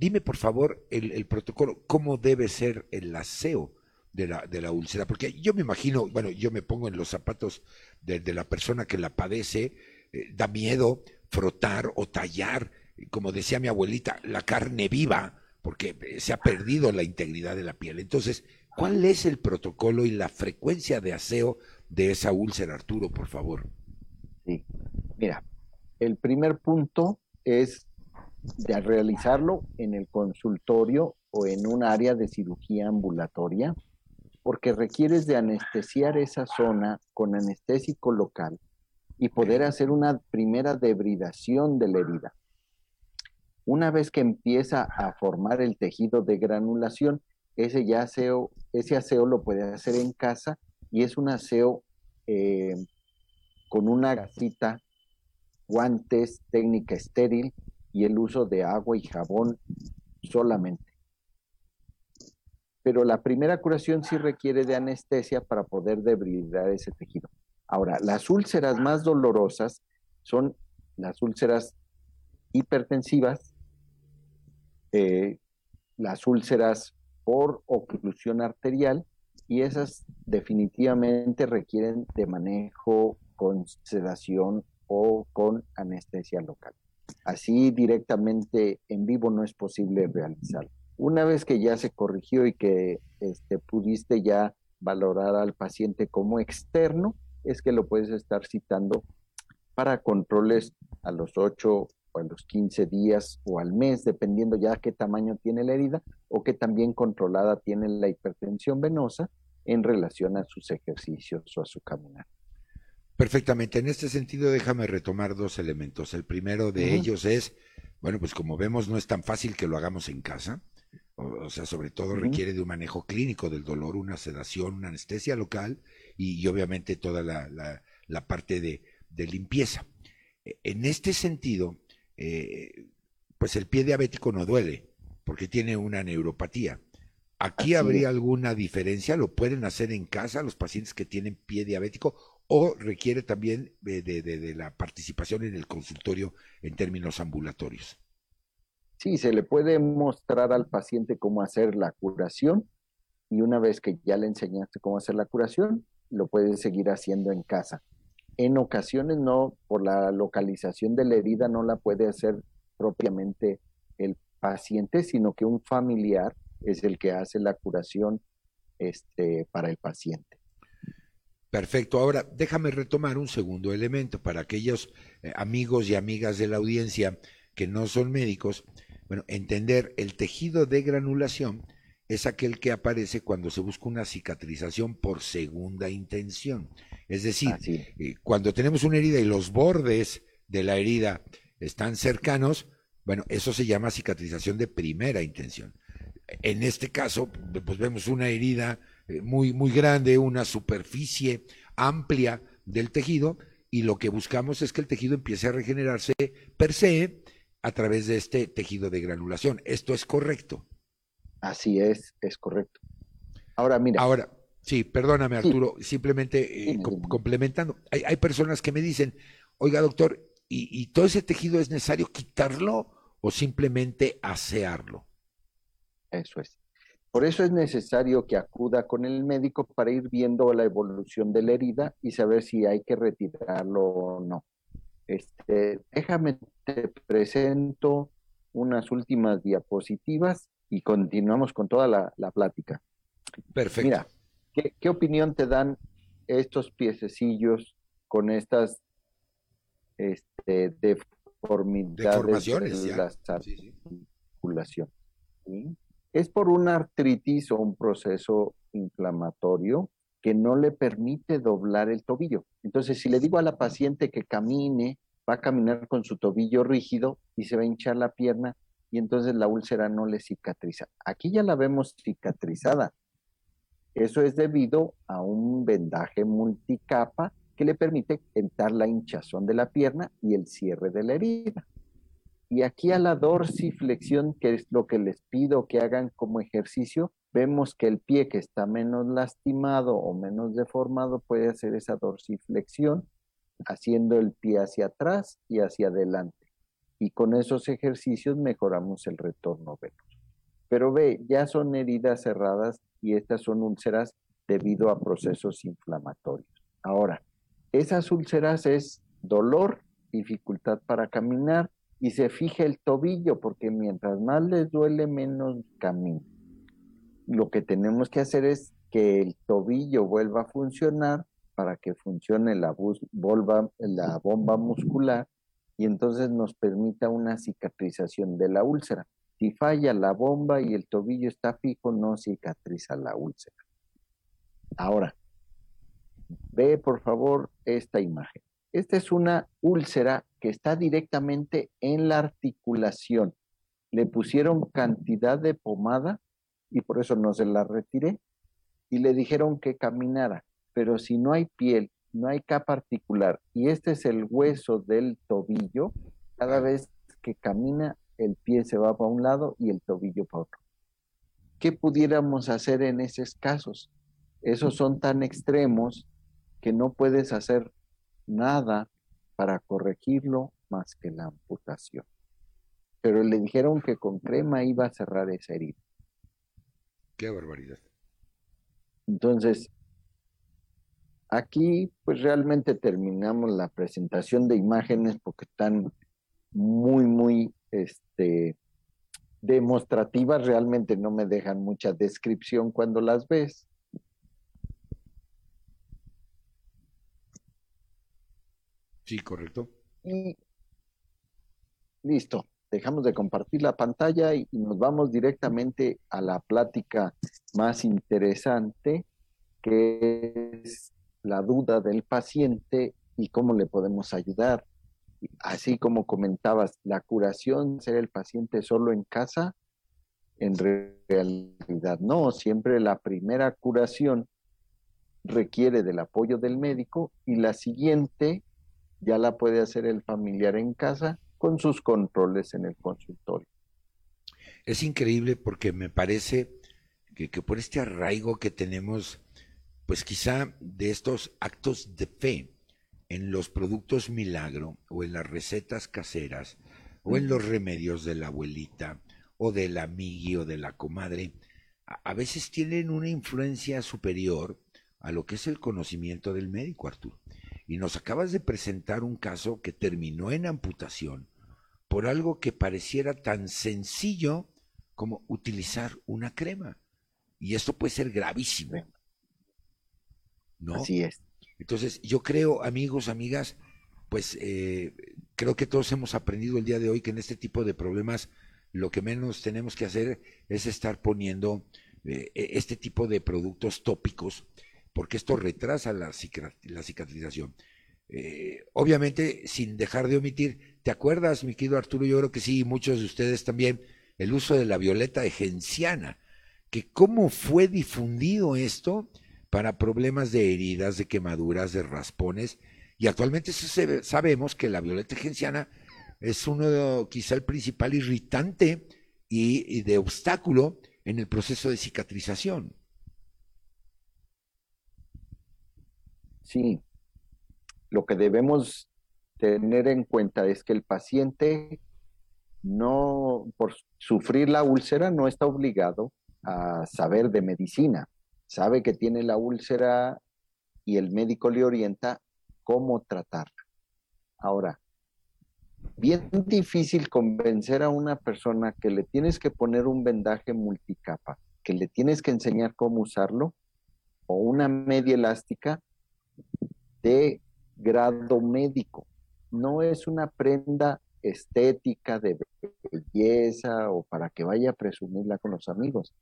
A: dime por favor el, protocolo, cómo debe ser el aseo de la, de la úlcera, porque yo me imagino, bueno, yo me pongo en los zapatos de, la persona que la padece, eh, da miedo frotar o tallar, como decía mi abuelita, la carne viva, porque se ha perdido la integridad de la piel. Entonces, ¿cuál es el protocolo y la frecuencia de aseo de esa úlcera, Arturo, por favor?
C: Sí, mira, el primer punto es de realizarlo en el consultorio o en un área de cirugía ambulatoria, porque requieres de anestesiar esa zona con anestésico local y poder hacer una primera debridación de la herida. Una vez que empieza a formar el tejido de granulación, ese, ya aseo, ese aseo lo puede hacer en casa y es un aseo eh, con una gasita, guantes, técnica estéril, y el uso de agua y jabón solamente. Pero la primera curación sí requiere de anestesia para poder debridar ese tejido. Ahora, las úlceras más dolorosas son las úlceras hipertensivas eh, las úlceras por oclusión arterial y esas definitivamente requieren de manejo con sedación o con anestesia local. Así directamente en vivo no es posible realizarlo. Una vez que ya se corrigió y que este, pudiste ya valorar al paciente como externo, es que lo puedes estar citando para controles a los 8 o a los 15 días o al mes, dependiendo ya qué tamaño tiene la herida o qué también controlada tiene la hipertensión venosa en relación a sus ejercicios o a su caminar.
A: Perfectamente. En este sentido, déjame retomar dos elementos. El primero de ellos es, bueno, pues como vemos, no es tan fácil que lo hagamos en casa. O, sea, sobre todo requiere de un manejo clínico del dolor, una sedación, una anestesia local y, obviamente toda la, parte de, limpieza. E, en este sentido, eh, pues el pie diabético no duele porque tiene una neuropatía. ¿Aquí habría alguna diferencia? ¿Lo pueden hacer en casa los pacientes que tienen pie diabético o requiere también de, la participación en el consultorio en términos ambulatorios.
C: Sí, se le puede mostrar al paciente cómo hacer la curación y una vez que ya le enseñaste cómo hacer la curación, lo puede seguir haciendo en casa. En ocasiones no, por la localización de la herida no la puede hacer propiamente el paciente, sino que un familiar es el que hace la curación este, para el paciente.
A: Perfecto. Ahora, déjame retomar un segundo elemento para aquellos eh, amigos y amigas de la audiencia que no son médicos. Bueno, entender el tejido de granulación es aquel que aparece cuando se busca una cicatrización por segunda intención. Es decir, eh, cuando tenemos una herida y los bordes de la herida están cercanos, bueno, eso se llama cicatrización de primera intención. En este caso, pues vemos una herida muy, muy grande, una superficie amplia del tejido y lo que buscamos es que el tejido empiece a regenerarse per se a través de este tejido de granulación. ¿Esto es correcto?
C: Así es, es correcto. Ahora, mira.
A: Ahora, sí, perdóname Arturo, simplemente eh, complementando. Hay, hay, personas que me dicen, oiga doctor, ¿y, ¿y todo ese tejido es necesario quitarlo o simplemente asearlo?
C: Eso es. Por eso es necesario que acuda con el médico para ir viendo la evolución de la herida y saber si hay que retirarlo o no. Este, déjame, te presento unas últimas diapositivas y continuamos con toda la, plática.
A: Perfecto.
C: Mira, ¿qué, opinión te dan estos piececillos con estas este, deformidades
A: de
C: la articulación? ¿Sí? Es por una artritis o un proceso inflamatorio que no le permite doblar el tobillo. Entonces, si le digo a la paciente que camine, va a caminar con su tobillo rígido y se va a hinchar la pierna y entonces la úlcera no le cicatriza. Aquí ya la vemos cicatrizada. Eso es debido a un vendaje multicapa que le permite evitar la hinchazón de la pierna y el cierre de la herida. Y aquí a la dorsiflexión, que es lo que les pido que hagan como ejercicio, vemos que el pie que está menos lastimado o menos deformado puede hacer esa dorsiflexión, haciendo el pie hacia atrás y hacia adelante. Y con esos ejercicios mejoramos el retorno venoso. Pero ve, ya son heridas cerradas y estas son úlceras debido a procesos inflamatorios. Ahora, esas úlceras es dolor, dificultad para caminar, y se fije el tobillo, porque mientras más les duele, menos camino. Lo que tenemos que hacer es que el tobillo vuelva a funcionar para que funcione la, la bomba muscular y entonces nos permita una cicatrización de la úlcera. Si falla la bomba y el tobillo está fijo, no cicatriza la úlcera. Ahora, ve por favor esta imagen. Esta es una úlcera que está directamente en la articulación. Le pusieron cantidad de pomada y por eso no se la retiré. Y le dijeron que caminara. Pero si no hay piel, no hay capa articular y este es el hueso del tobillo, cada vez que camina el pie se va para un lado y el tobillo para otro. ¿Qué pudiéramos hacer en esos casos? Esos son tan extremos que no puedes hacer nada para corregirlo más que la amputación. pero le dijeron que con crema iba a cerrar esa herida.
A: Qué barbaridad.
C: Entonces, aquí pues realmente terminamos la presentación de imágenes porque están muy, muy este, demostrativas, realmente no me dejan mucha descripción cuando las ves.
A: Sí, correcto.
C: Y listo, dejamos de compartir la pantalla y, nos vamos directamente a la plática más interesante, que es la duda del paciente y cómo le podemos ayudar. Así como comentabas, la curación ser el paciente solo en casa, en realidad no, siempre la primera curación requiere del apoyo del médico y la siguiente ya la puede hacer el familiar en casa con sus controles en el consultorio.
A: Es increíble porque me parece que, por este arraigo que tenemos, pues quizá de estos actos de fe en los productos milagro o en las recetas caseras o en los remedios de la abuelita o del amigui o de la comadre, a veces tienen una influencia superior a lo que es el conocimiento del médico, Arturo. Y nos acabas de presentar un caso que terminó en amputación por algo que pareciera tan sencillo como utilizar una crema. Y esto puede ser gravísimo. ¿No?
C: Así es.
A: Entonces, yo creo, amigos, amigas, pues eh, creo que todos hemos aprendido el día de hoy que en este tipo de problemas lo que menos tenemos que hacer es estar poniendo eh, e, este tipo de productos tópicos, porque esto retrasa la, cicatrización. Eh, obviamente, sin dejar de omitir, ¿te acuerdas, mi querido Arturo? Yo creo que sí, muchos de ustedes también, el uso de la violeta genciana, que cómo fue difundido esto para problemas de heridas, de quemaduras, de raspones, y actualmente sabemos que la violeta genciana es uno quizá el principal irritante y de obstáculo en el proceso de cicatrización.
C: Sí, lo que debemos tener en cuenta es que el paciente no, por sufrir la úlcera, no está obligado a saber de medicina. Sabe que tiene la úlcera y el médico le orienta cómo tratarla. Ahora, bien difícil convencer a una persona que le tienes que poner un vendaje multicapa, que le tienes que enseñar cómo usarlo, o una media elástica de grado médico. No es una prenda estética de belleza o para que vaya a presumirla con los amigos.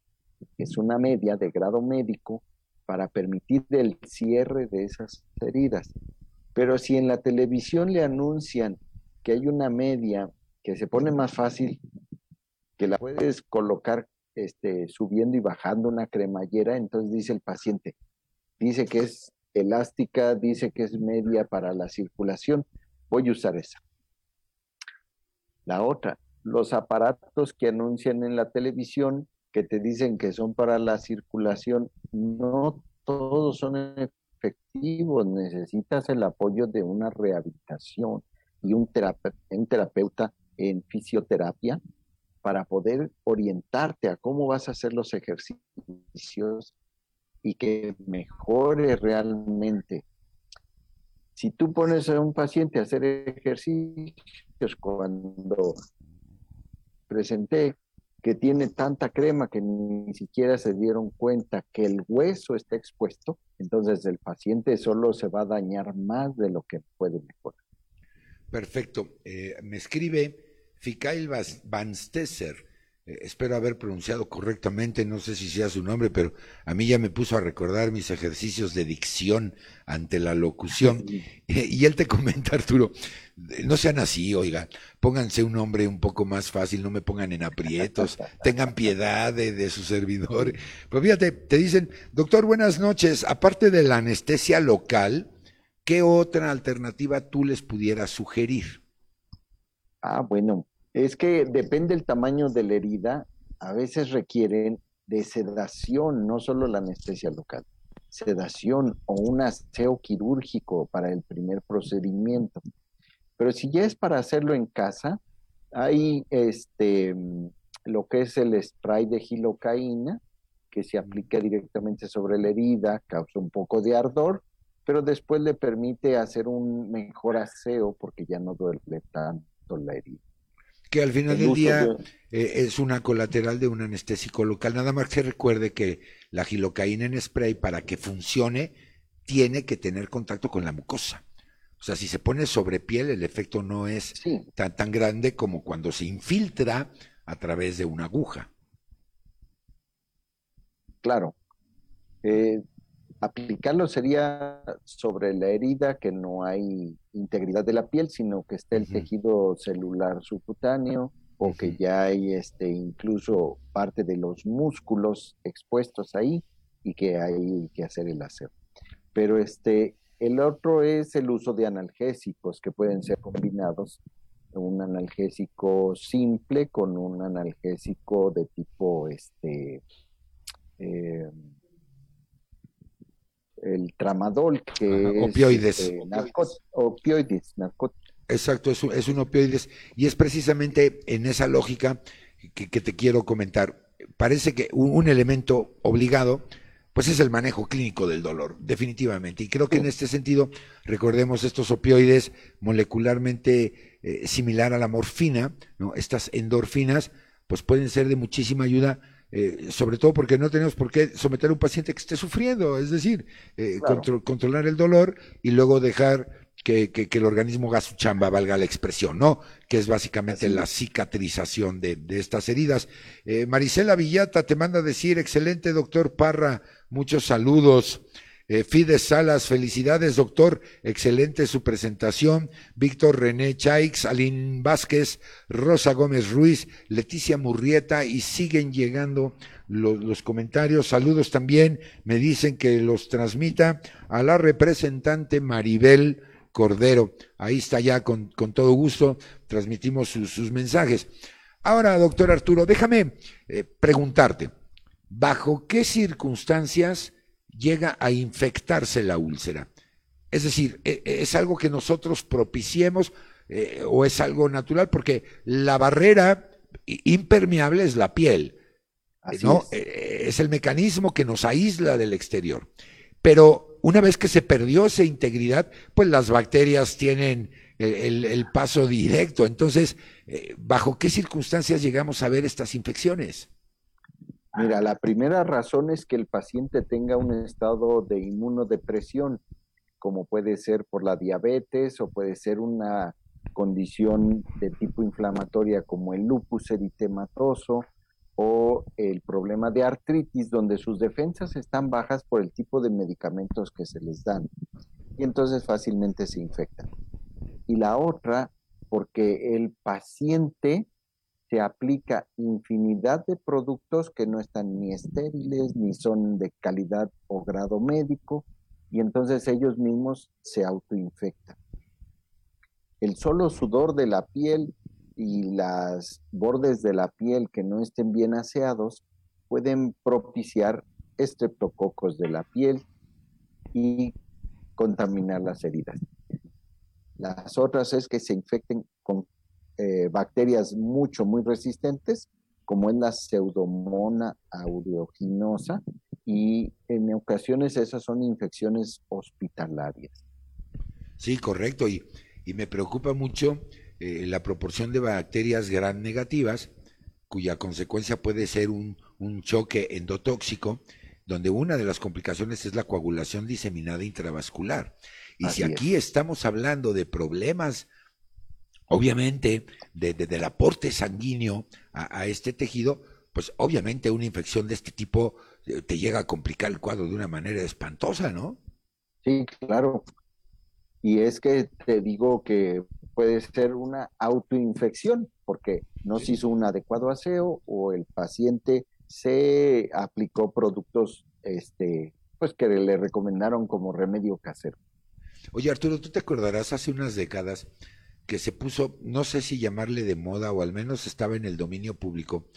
C: Es una media de grado médico para permitir el cierre de esas heridas. Pero si en la televisión le anuncian que hay una media que se pone más fácil, que la puedes colocar este, subiendo y bajando una cremallera, entonces dice el paciente, dice que es elástica, dice que es media para la circulación, voy a usar esa. La otra, los aparatos que anuncian en la televisión, que te dicen que son para la circulación, no todos son efectivos, necesitas el apoyo de una rehabilitación y un, un terapeuta en fisioterapia para poder orientarte a cómo vas a hacer los ejercicios y que mejore realmente. Si tú pones a un paciente a hacer ejercicios cuando presenté que tiene tanta crema que ni siquiera se dieron cuenta que el hueso está expuesto, entonces el paciente solo se va a dañar más de lo que puede mejorar.
A: Perfecto. Eh, me escribe Fikail Van Stesser eh, espero haber pronunciado correctamente, no sé si sea su nombre, pero a mí ya me puso a recordar mis ejercicios de dicción ante la locución. y él te comenta, Arturo, no sean así, oiga, pónganse un nombre un poco más fácil, no me pongan en aprietos, tengan piedad de, de su servidor. Pues fíjate, te dicen, doctor, buenas noches, aparte de la anestesia local, ¿qué otra alternativa tú les pudieras sugerir?
C: Ah, bueno, es que depende del tamaño de la herida, a veces requieren de sedación, no solo la anestesia local, sedación o un aseo quirúrgico para el primer procedimiento. Pero si ya es para hacerlo en casa, Hay este, lo que es el spray de gilocaína, que se aplica directamente sobre la herida, causa un poco de ardor, pero después le permite hacer un mejor aseo porque ya no duele tanto la herida.
A: Que al final del día eh, es una colateral de un anestésico local. Nada más que recuerde que la gilocaína en spray, para que funcione, tiene que tener contacto con la mucosa. O sea, si se pone sobre piel, el efecto no es tan, tan grande como cuando se infiltra a través de una aguja.
C: Claro. Eh, aplicarlo sería sobre la herida, que no hay integridad de la piel, sino que esté el tejido celular subcutáneo o que ya hay este, incluso parte de los músculos expuestos ahí y que hay que hacer el aseo. Pero este, el otro es el uso de analgésicos que pueden ser combinados, un analgésico simple con un analgésico de tipo este eh, el tramadol, que es
A: opioides.
C: Este, opioides,
A: Exacto, es un, es un opioides y es precisamente en esa lógica que, te quiero comentar. Parece que un, elemento obligado pues es el manejo clínico del dolor, definitivamente. Y creo que en este sentido, recordemos estos opioides molecularmente eh, similar a la morfina, ¿no? Estas endorfinas, pues pueden ser de muchísima ayuda eh, sobre todo porque no tenemos por qué someter a un paciente que esté sufriendo, es decir, eh, controlar el dolor y luego dejar que, el organismo haga su chamba, valga la expresión, ¿no? Que es básicamente la cicatrización de, estas heridas. Eh, Marisela Villata te manda a decir, excelente doctor Parra, muchos saludos. Eh, Fides Salas, felicidades, doctor. Excelente su presentación. Víctor René Chaix, Aline Vázquez, Rosa Gómez Ruiz, Leticia Murrieta y siguen llegando los, comentarios. Saludos también. Me dicen que los transmita a la representante Maribel Cordero. Ahí está ya con, todo gusto. Transmitimos sus, mensajes. Ahora, doctor Arturo, déjame eh, preguntarte, ¿bajo qué circunstancias llega a infectarse la úlcera. Es decir, e, e, es algo que nosotros propiciemos eh, o es algo natural porque la barrera impermeable es la piel. ¿no? Es. E, es el mecanismo que nos aísla del exterior. Pero una vez que se perdió esa integridad, pues las bacterias tienen el, paso directo. Entonces, eh, ¿bajo qué circunstancias llegamos a ver estas infecciones?
C: Mira, la primera razón es que el paciente tenga un estado de inmunodepresión, como puede ser por la diabetes o puede ser una condición de tipo inflamatoria como el lupus eritematoso o el problema de artritis, donde sus defensas están bajas por el tipo de medicamentos que se les dan y entonces fácilmente se infectan. Y la otra, porque el paciente se aplica infinidad de productos que no están ni estériles, ni son de calidad o grado médico, y entonces ellos mismos se autoinfectan. El solo sudor de la piel y las bordes de la piel que no estén bien aseados pueden propiciar estreptococos de la piel y contaminar las heridas. Las otras es que se infecten con eh, bacterias mucho, muy resistentes, como es la pseudomona aeruginosa, y en ocasiones esas son infecciones hospitalarias.
A: Sí, correcto, y, me preocupa mucho eh, la proporción de bacterias gran negativas, cuya consecuencia puede ser un, un choque endotóxico, donde una de las complicaciones es la coagulación diseminada intravascular. Y si aquí estamos hablando de problemas obviamente, del aporte sanguíneo a, este tejido, pues obviamente una infección de este tipo eh, te llega a complicar el cuadro de una manera espantosa, ¿no?
C: Sí, claro. Y es que te digo que puede ser una autoinfección, porque no se hizo un adecuado aseo o el paciente se aplicó productos este, pues que le recomendaron como remedio casero.
A: Oye, Arturo, tú te acordarás hace unas décadas que se puso, no sé si llamarle de moda o al menos estaba en el dominio público,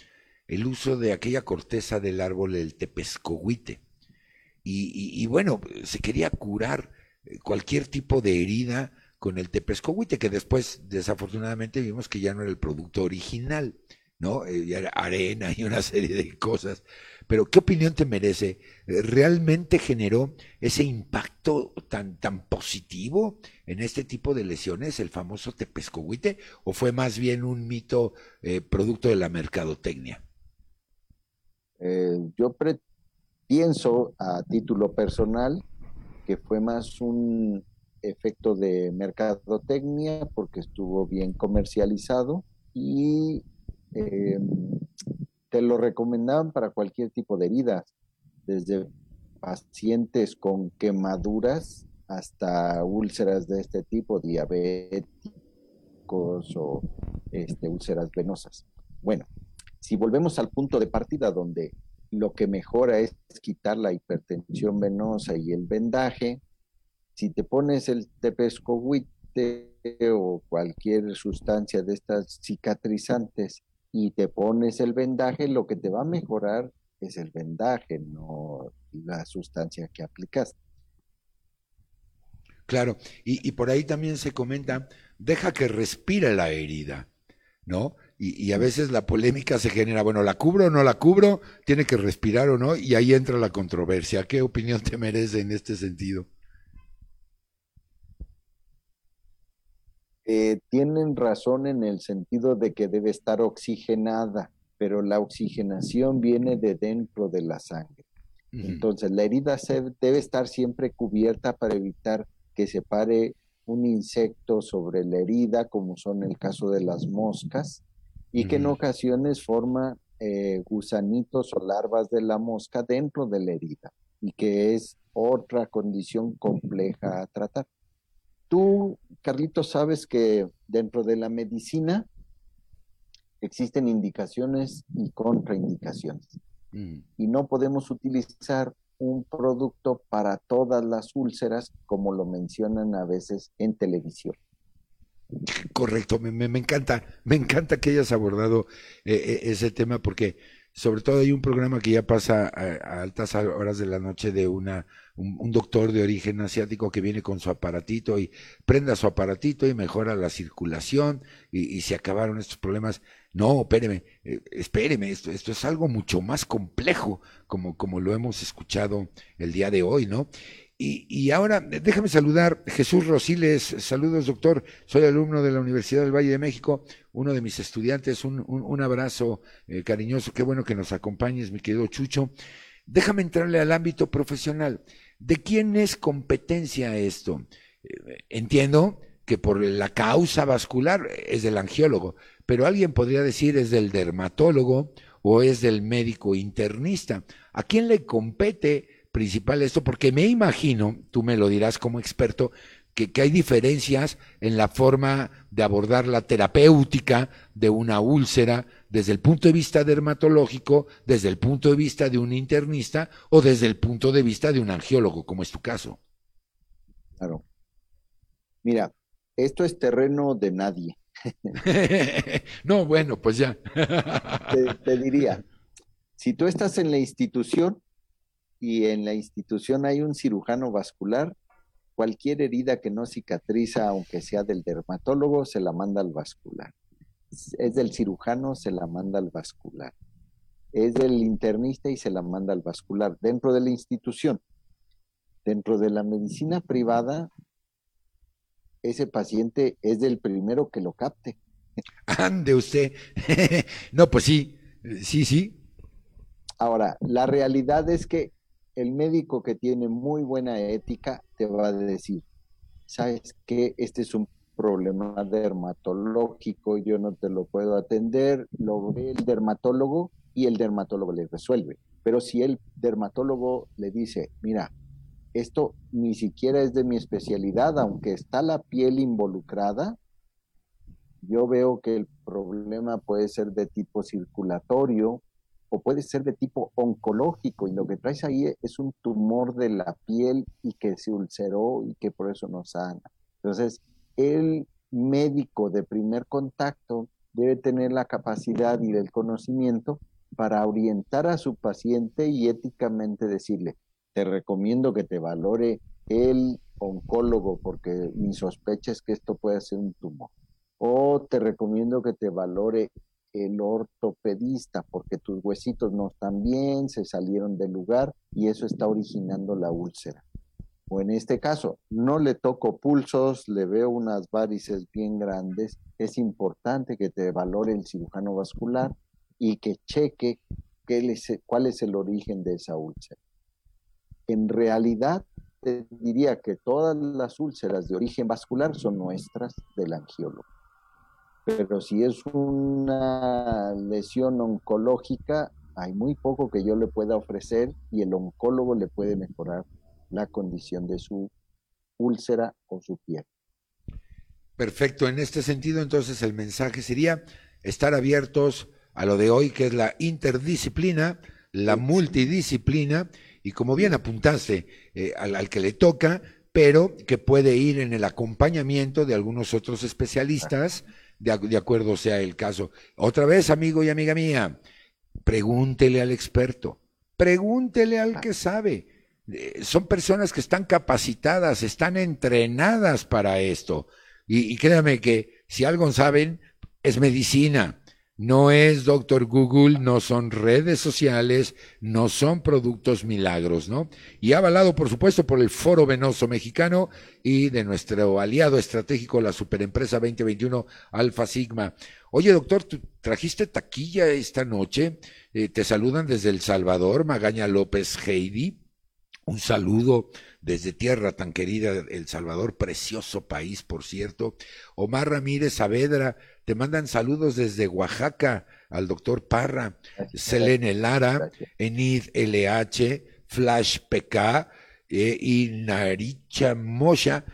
A: el uso de aquella corteza del árbol, el tepescohuite. Y, y, bueno, se quería curar eh, cualquier tipo de herida con el tepescohuite, que después desafortunadamente vimos que ya no era el producto original, ¿no? Eh, era arena y una serie de cosas. Pero ¿qué opinión te merece? ¿Realmente generó ese impacto tan, tan positivo en este tipo de lesiones, el famoso tepescohuite, o fue más bien un mito eh, producto de la mercadotecnia?
C: Eh, yo pienso a título personal que fue más un efecto de mercadotecnia porque estuvo bien comercializado y eh, te lo recomendaban para cualquier tipo de heridas, desde pacientes con quemaduras hasta úlceras de este tipo, diabéticos o este, úlceras venosas. Bueno, si volvemos al punto de partida donde lo que mejora es quitar la hipertensión venosa y el vendaje. Si te pones el tepescohuite o cualquier sustancia de estas cicatrizantes y te pones el vendaje, lo que te va a mejorar es el vendaje, no la sustancia que aplicas.
A: Claro, y, y por ahí también se comenta, deja que respire la herida, ¿no? Y, a veces la polémica se genera, bueno, ¿la cubro o no la cubro? ¿Tiene que respirar o no? Y ahí entra la controversia. ¿Qué opinión te merece en este sentido?
C: Eh, tienen razón en el sentido de que debe estar oxigenada, pero la oxigenación viene de dentro de la sangre. Entonces, la herida debe estar siempre cubierta para evitar que se pare un insecto sobre la herida, como son el caso de las moscas, y que en ocasiones forma eh, gusanitos o larvas de la mosca dentro de la herida y que es otra condición compleja a tratar. Tú, Carlitos, sabes que dentro de la medicina existen indicaciones y contraindicaciones y no podemos utilizar un producto para todas las úlceras como lo mencionan a veces en televisión.
A: Correcto, me, me, encanta, me encanta que hayas abordado eh, eh, ese tema porque sobre todo hay un programa que ya pasa a, altas horas de la noche de una un, doctor de origen asiático que viene con su aparatito y prenda su aparatito y mejora la circulación y, se acabaron estos problemas. No, espéreme, eh, espéreme, esto, esto es algo mucho más complejo como, como lo hemos escuchado el día de hoy, ¿no? Y, ahora déjame saludar Jesús Rosiles. Saludos, doctor. Soy alumno de la Universidad del Valle de México, uno de mis estudiantes. Un, un, abrazo eh, cariñoso. Qué bueno que nos acompañes, mi querido Chucho. Déjame entrarle al ámbito profesional. ¿De quién es competencia esto? Eh, entiendo que por la causa vascular es del angiólogo, pero alguien podría decir es del dermatólogo o es del médico internista. ¿A quién le compete principal esto, porque me imagino, tú me lo dirás como experto, que, hay diferencias en la forma de abordar la terapéutica de una úlcera desde el punto de vista dermatológico, desde el punto de vista de un internista o desde el punto de vista de un angiólogo, como es tu caso.
C: Claro. Mira, esto es terreno de nadie.
A: no, bueno, pues ya.
C: te diría, si tú estás en la institución, y en la institución hay un cirujano vascular, cualquier herida que no cicatriza, aunque sea del dermatólogo, se la manda al vascular. Es del cirujano, se la manda al vascular. Es del internista y se la manda al vascular dentro de la institución. Dentro de la medicina privada, ese paciente es del primero que lo capte.
A: Ande usted. no, pues sí, sí, sí.
C: Ahora, la realidad es que el médico que tiene muy buena ética te va a decir, sabes que este es un problema dermatológico, yo no te lo puedo atender, lo ve el dermatólogo y el dermatólogo le resuelve. Pero si el dermatólogo le dice, mira, esto ni siquiera es de mi especialidad, aunque está la piel involucrada, yo veo que el problema puede ser de tipo circulatorio, o puede ser de tipo oncológico y lo que traes ahí es un tumor de la piel y que se ulceró y que por eso no sana. Entonces, el médico de primer contacto debe tener la capacidad y el conocimiento para orientar a su paciente y éticamente decirle, te recomiendo que te valore el oncólogo porque mi sospecha es que esto puede ser un tumor. O te recomiendo que te valore el ortopedista porque tus huesitos no están bien, se salieron del lugar y eso está originando la úlcera. O en este caso, no le toco pulsos, le veo unas varices bien grandes, es importante que te valore el cirujano vascular y que cheque cuál es el origen de esa úlcera. En realidad, te diría que todas las úlceras de origen vascular son nuestras del angiólogo. Pero si es una lesión oncológica, hay muy poco que yo le pueda ofrecer y el oncólogo le puede mejorar la condición de su úlcera o su piel.
A: Perfecto, en este sentido entonces el mensaje sería estar abiertos a lo de hoy, que es la interdisciplina, la multidisciplina, y como bien apuntaste, eh, al, que le toca, pero que puede ir en el acompañamiento de algunos otros especialistas, de, acuerdo sea el caso. Otra vez, amigo y amiga mía, pregúntele al experto, pregúntele al que sabe. Eh, son personas que están capacitadas, están entrenadas para esto. Y, y créame que si algo saben, es medicina. No es Doctor Google, no son redes sociales, no son productos milagros, ¿no? Y avalado, por supuesto, por el Foro Venoso Mexicano y de nuestro aliado estratégico, la Superempresa 2021 Alfa Sigma. Oye, doctor, ¿tú trajiste taquilla esta noche? Eh, te saludan desde El Salvador, Magaña López Heidi. Un saludo desde tierra tan querida, El Salvador, precioso país, por cierto. Omar Ramírez Saavedra, te mandan saludos desde Oaxaca al doctor Parra, Selene Lara, Enid LH, Flash PK eh, y Naricha Mosha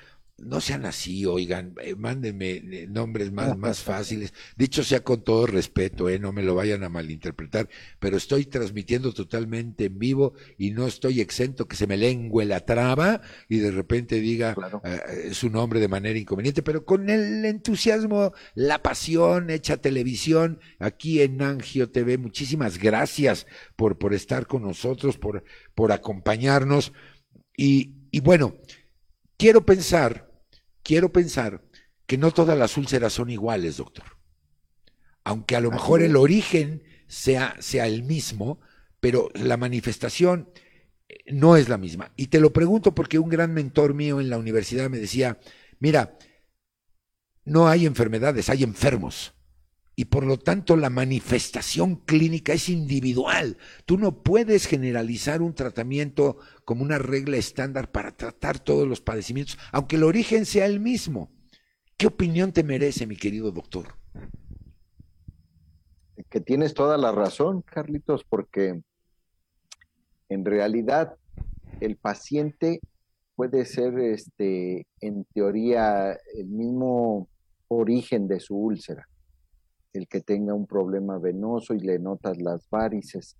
A: no sean así, oigan, eh, mándenme eh, nombres más, más fáciles. Dicho sea con todo respeto, eh, no me lo vayan a malinterpretar, pero estoy transmitiendo totalmente en vivo y no estoy exento que se me lengue la traba y de repente diga eh, su nombre de manera inconveniente, pero con el entusiasmo, la pasión hecha televisión aquí en Angio TV. Muchísimas gracias por, por estar con nosotros, por, por acompañarnos. Y, y bueno, quiero pensar quiero pensar que no todas las úlceras son iguales, doctor. Aunque a lo mejor el origen sea, sea el mismo, pero la manifestación eh, no es la misma. Y te lo pregunto porque un gran mentor mío en la universidad me decía, mira, no hay enfermedades, hay enfermos. Y por lo tanto la manifestación clínica es individual. Tú no puedes generalizar un tratamiento como una regla estándar para tratar todos los padecimientos, aunque el origen sea el mismo. ¿Qué opinión te merece, mi querido doctor?
C: Que tienes toda la razón, Carlitos, porque en realidad el paciente puede ser, este, en teoría, el mismo origen de su úlcera, el que tenga un problema venoso y le notas las varices,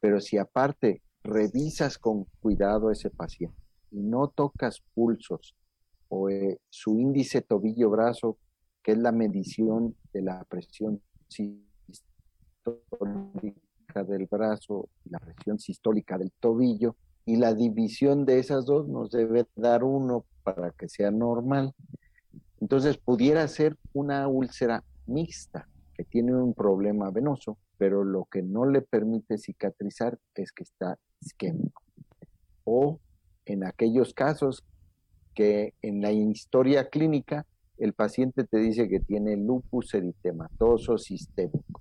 C: pero si aparte revisas con cuidado a ese paciente y no tocas pulsos o eh, su índice tobillo-brazo, que es la medición de la presión sistólica del brazo y la presión sistólica del tobillo, y la división de esas dos nos debe dar uno para que sea normal. Entonces pudiera ser una úlcera mixta, tiene un problema venoso, pero lo que no le permite cicatrizar es que está isquémico. O en aquellos casos que en la historia clínica el paciente te dice que tiene lupus eritematoso sistémico,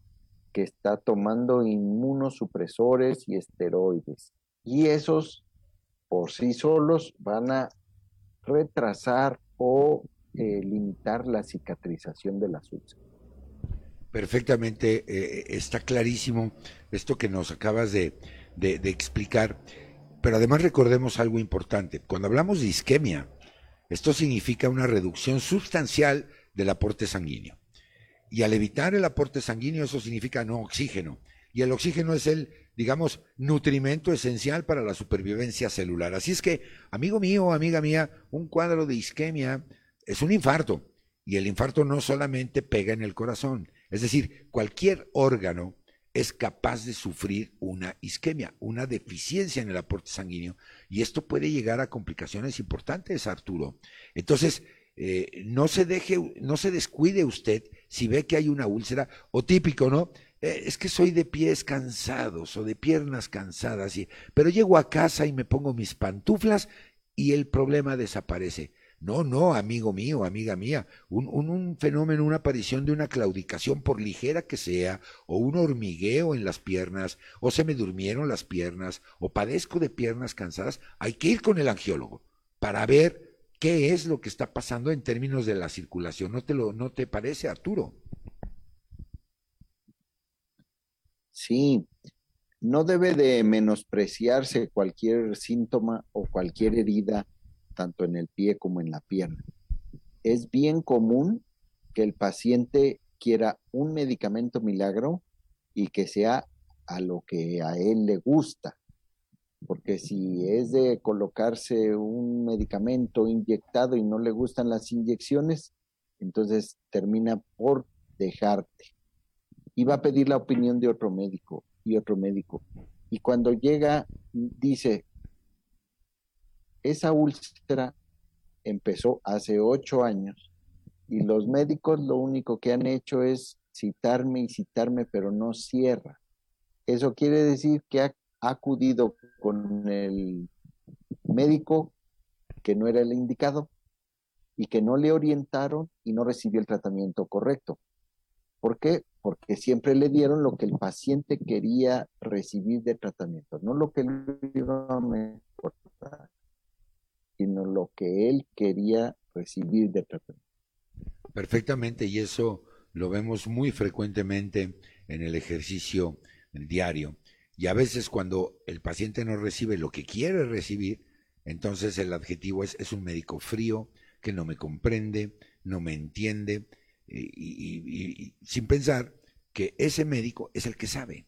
C: que está tomando inmunosupresores y esteroides. Y esos por sí solos van a retrasar o eh, limitar la cicatrización de las úlceras.
A: Perfectamente, eh, está clarísimo esto que nos acabas de, de, explicar. Pero además recordemos algo importante. Cuando hablamos de isquemia, esto significa una reducción sustancial del aporte sanguíneo. Y al evitar el aporte sanguíneo, eso significa no oxígeno. Y el oxígeno es el, digamos, nutrimento esencial para la supervivencia celular. Así es que, amigo mío, amiga mía, un cuadro de isquemia es un infarto. Y el infarto no solamente pega en el corazón. Es decir, cualquier órgano es capaz de sufrir una isquemia, una deficiencia en el aporte sanguíneo, y esto puede llegar a complicaciones importantes, Arturo. Entonces, eh, no se deje, no se descuide usted si ve que hay una úlcera, o típico, ¿no? Eh, es que soy de pies cansados o de piernas cansadas, y, pero llego a casa y me pongo mis pantuflas y el problema desaparece. No, no, amigo mío, amiga mía, un, un, fenómeno, una aparición de una claudicación, por ligera que sea, o un hormigueo en las piernas, o se me durmieron las piernas, o padezco de piernas cansadas, hay que ir con el angiólogo para ver qué es lo que está pasando en términos de la circulación. ¿No te, lo, no te parece, Arturo?
C: Sí, no debe de menospreciarse cualquier síntoma o cualquier herida tanto en el pie como en la pierna. Es bien común que el paciente quiera un medicamento milagro y que sea a lo que a él le gusta. Porque si es de colocarse un medicamento inyectado y no le gustan las inyecciones, entonces termina por dejarte. Y va a pedir la opinión de otro médico y otro médico. Y cuando llega, dice, esa úlcera empezó hace ocho años y los médicos lo único que han hecho es citarme y citarme, pero no cierra. Eso quiere decir que ha acudido con el médico que no era el indicado y que no le orientaron y no recibió el tratamiento correcto. ¿Por qué? Porque siempre le dieron lo que el paciente quería recibir de tratamiento, no lo que le iba a sino lo que él quería recibir de tratamiento.
A: Perfectamente, y eso lo vemos muy frecuentemente en el ejercicio diario. Y a veces cuando el paciente no recibe lo que quiere recibir, entonces el adjetivo es, es un médico frío, que no me comprende, no me entiende, y, sin pensar que ese médico es el que sabe.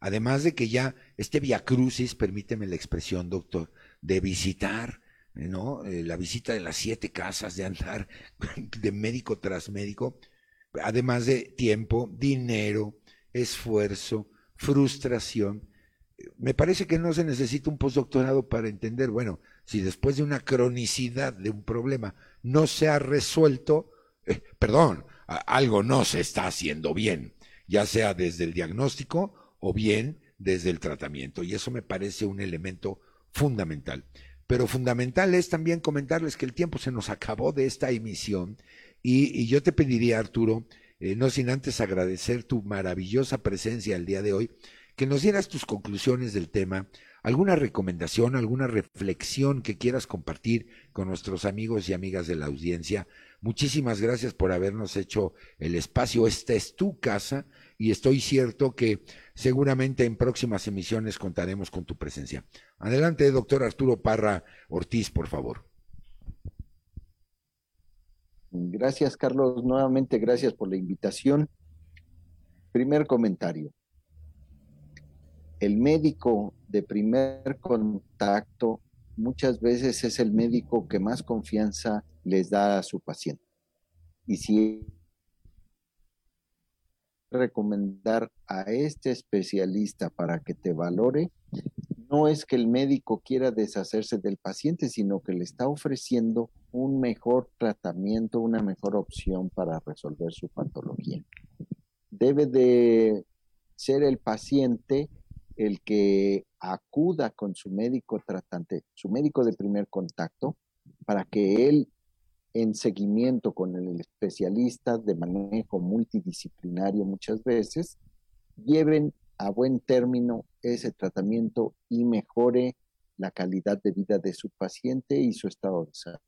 A: Además de que ya este via crucis, permíteme la expresión, doctor, de visitar ¿no? Eh, la visita de las siete casas, de andar de médico tras médico, además de tiempo, dinero, esfuerzo, frustración. Me parece que no se necesita un postdoctorado para entender, bueno, si después de una cronicidad de un problema no se ha resuelto, eh, perdón, algo no se está haciendo bien, ya sea desde el diagnóstico o bien desde el tratamiento. Y eso me parece un elemento fundamental. Pero fundamental es también comentarles que el tiempo se nos acabó de esta emisión y, yo te pediría, Arturo, eh, no sin antes agradecer tu maravillosa presencia el día de hoy, que nos dieras tus conclusiones del tema, alguna recomendación, alguna reflexión que quieras compartir con nuestros amigos y amigas de la audiencia. Muchísimas gracias por habernos hecho el espacio. Esta es tu casa y estoy cierto que seguramente en próximas emisiones contaremos con tu presencia. Adelante, doctor Arturo Parra Ortiz, por favor.
C: Gracias, Carlos. Nuevamente, gracias por la invitación. Primer comentario. El médico de primer contacto muchas veces es el médico que más confianza les da a su paciente. Y si recomendar a este especialista para que te valore, no es que el médico quiera deshacerse del paciente, sino que le está ofreciendo un mejor tratamiento, una mejor opción para resolver su patología. Debe de ser el paciente el que acuda con su médico tratante, su médico de primer contacto, para que él en seguimiento con el especialista de manejo multidisciplinario muchas veces, lleven a buen término ese tratamiento y mejore la calidad de vida de su paciente y su estado de salud.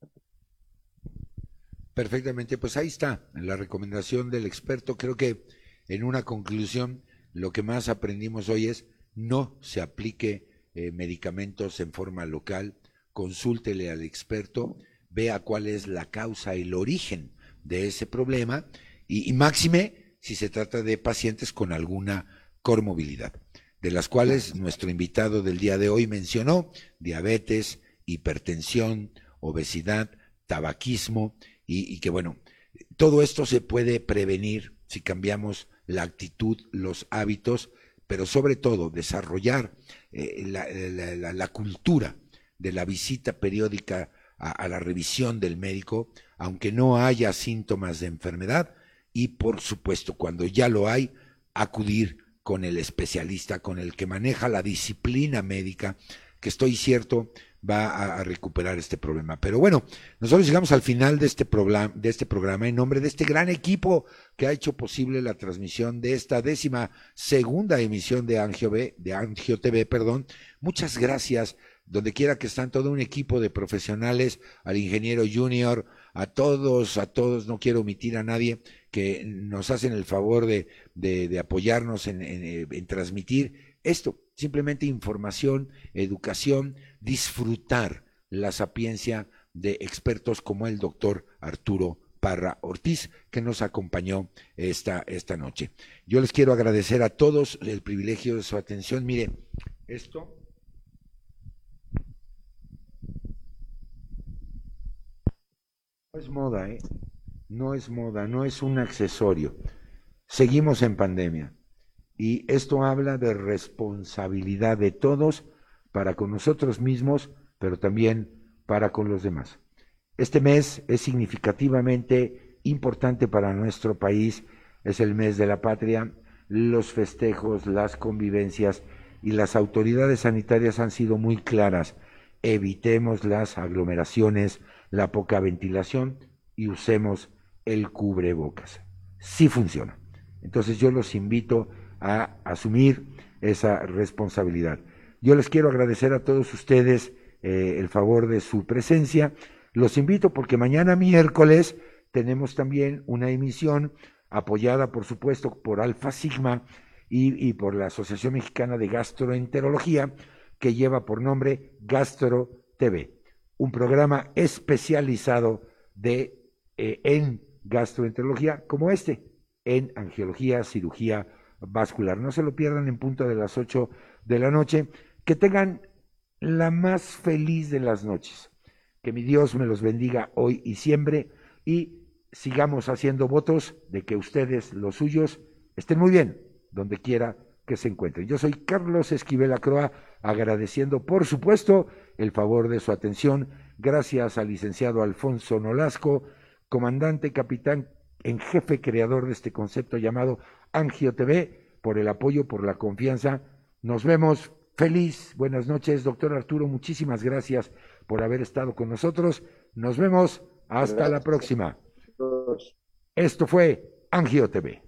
A: Perfectamente, pues ahí está la recomendación del experto. Creo que en una conclusión, lo que más aprendimos hoy es no se aplique eh, medicamentos en forma local, consúltele al experto vea cuál es la causa, el origen de ese problema y, máxime si se trata de pacientes con alguna comorbilidad, de las cuales nuestro invitado del día de hoy mencionó diabetes, hipertensión, obesidad, tabaquismo y, que bueno, todo esto se puede prevenir si cambiamos la actitud, los hábitos, pero sobre todo desarrollar eh, la, cultura de la visita periódica a, la revisión del médico, aunque no haya síntomas de enfermedad, y por supuesto, cuando ya lo hay, acudir con el especialista, con el que maneja la disciplina médica, que estoy cierto va a, recuperar este problema. Pero bueno, nosotros llegamos al final de este, de este programa en nombre de este gran equipo que ha hecho posible la transmisión de esta décima segunda emisión de Angio, B, de Angio TV. Perdón. Muchas gracias donde quiera que están todo un equipo de profesionales, al ingeniero junior, a todos, a todos, no quiero omitir a nadie, que nos hacen el favor de, de, apoyarnos en, en transmitir esto, simplemente información, educación, disfrutar la sapiencia de expertos como el doctor Arturo Parra Ortiz, que nos acompañó esta, esta noche. Yo les quiero agradecer a todos el privilegio de su atención. Mire, esto No es moda, ¿eh? No es moda, no es un accesorio. Seguimos en pandemia. Y esto habla de responsabilidad de todos para con nosotros mismos, pero también para con los demás. Este mes es significativamente importante para nuestro país, es el mes de la patria, los festejos, las convivencias y las autoridades sanitarias han sido muy claras. Evitemos las aglomeraciones, la poca ventilación y usemos el cubrebocas. Sí funciona. Entonces yo los invito a asumir esa responsabilidad. Yo les quiero agradecer a todos ustedes eh, el favor de su presencia. Los invito porque mañana miércoles tenemos también una emisión apoyada, por supuesto, por Alfa Sigma y, y por la Asociación Mexicana de Gastroenterología, que lleva por nombre Gastro TV un programa especializado de, eh, en gastroenterología como este, en angiología, cirugía vascular. No se lo pierdan en punto de las 8 de la noche. Que tengan la más feliz de las noches. Que mi Dios me los bendiga hoy y siempre y sigamos haciendo votos de que ustedes, los suyos, estén muy bien donde quiera que se encuentren. Yo soy Carlos Esquivel Acroa, agradeciendo, por supuesto, el favor de su atención. Gracias al licenciado Alfonso Nolasco, comandante, capitán en jefe creador de este concepto llamado Angio TV, por el apoyo, por la confianza. Nos vemos. Feliz, buenas noches, doctor Arturo. Muchísimas gracias por haber estado con nosotros. Nos vemos. Hasta la próxima. Esto fue Angio TV.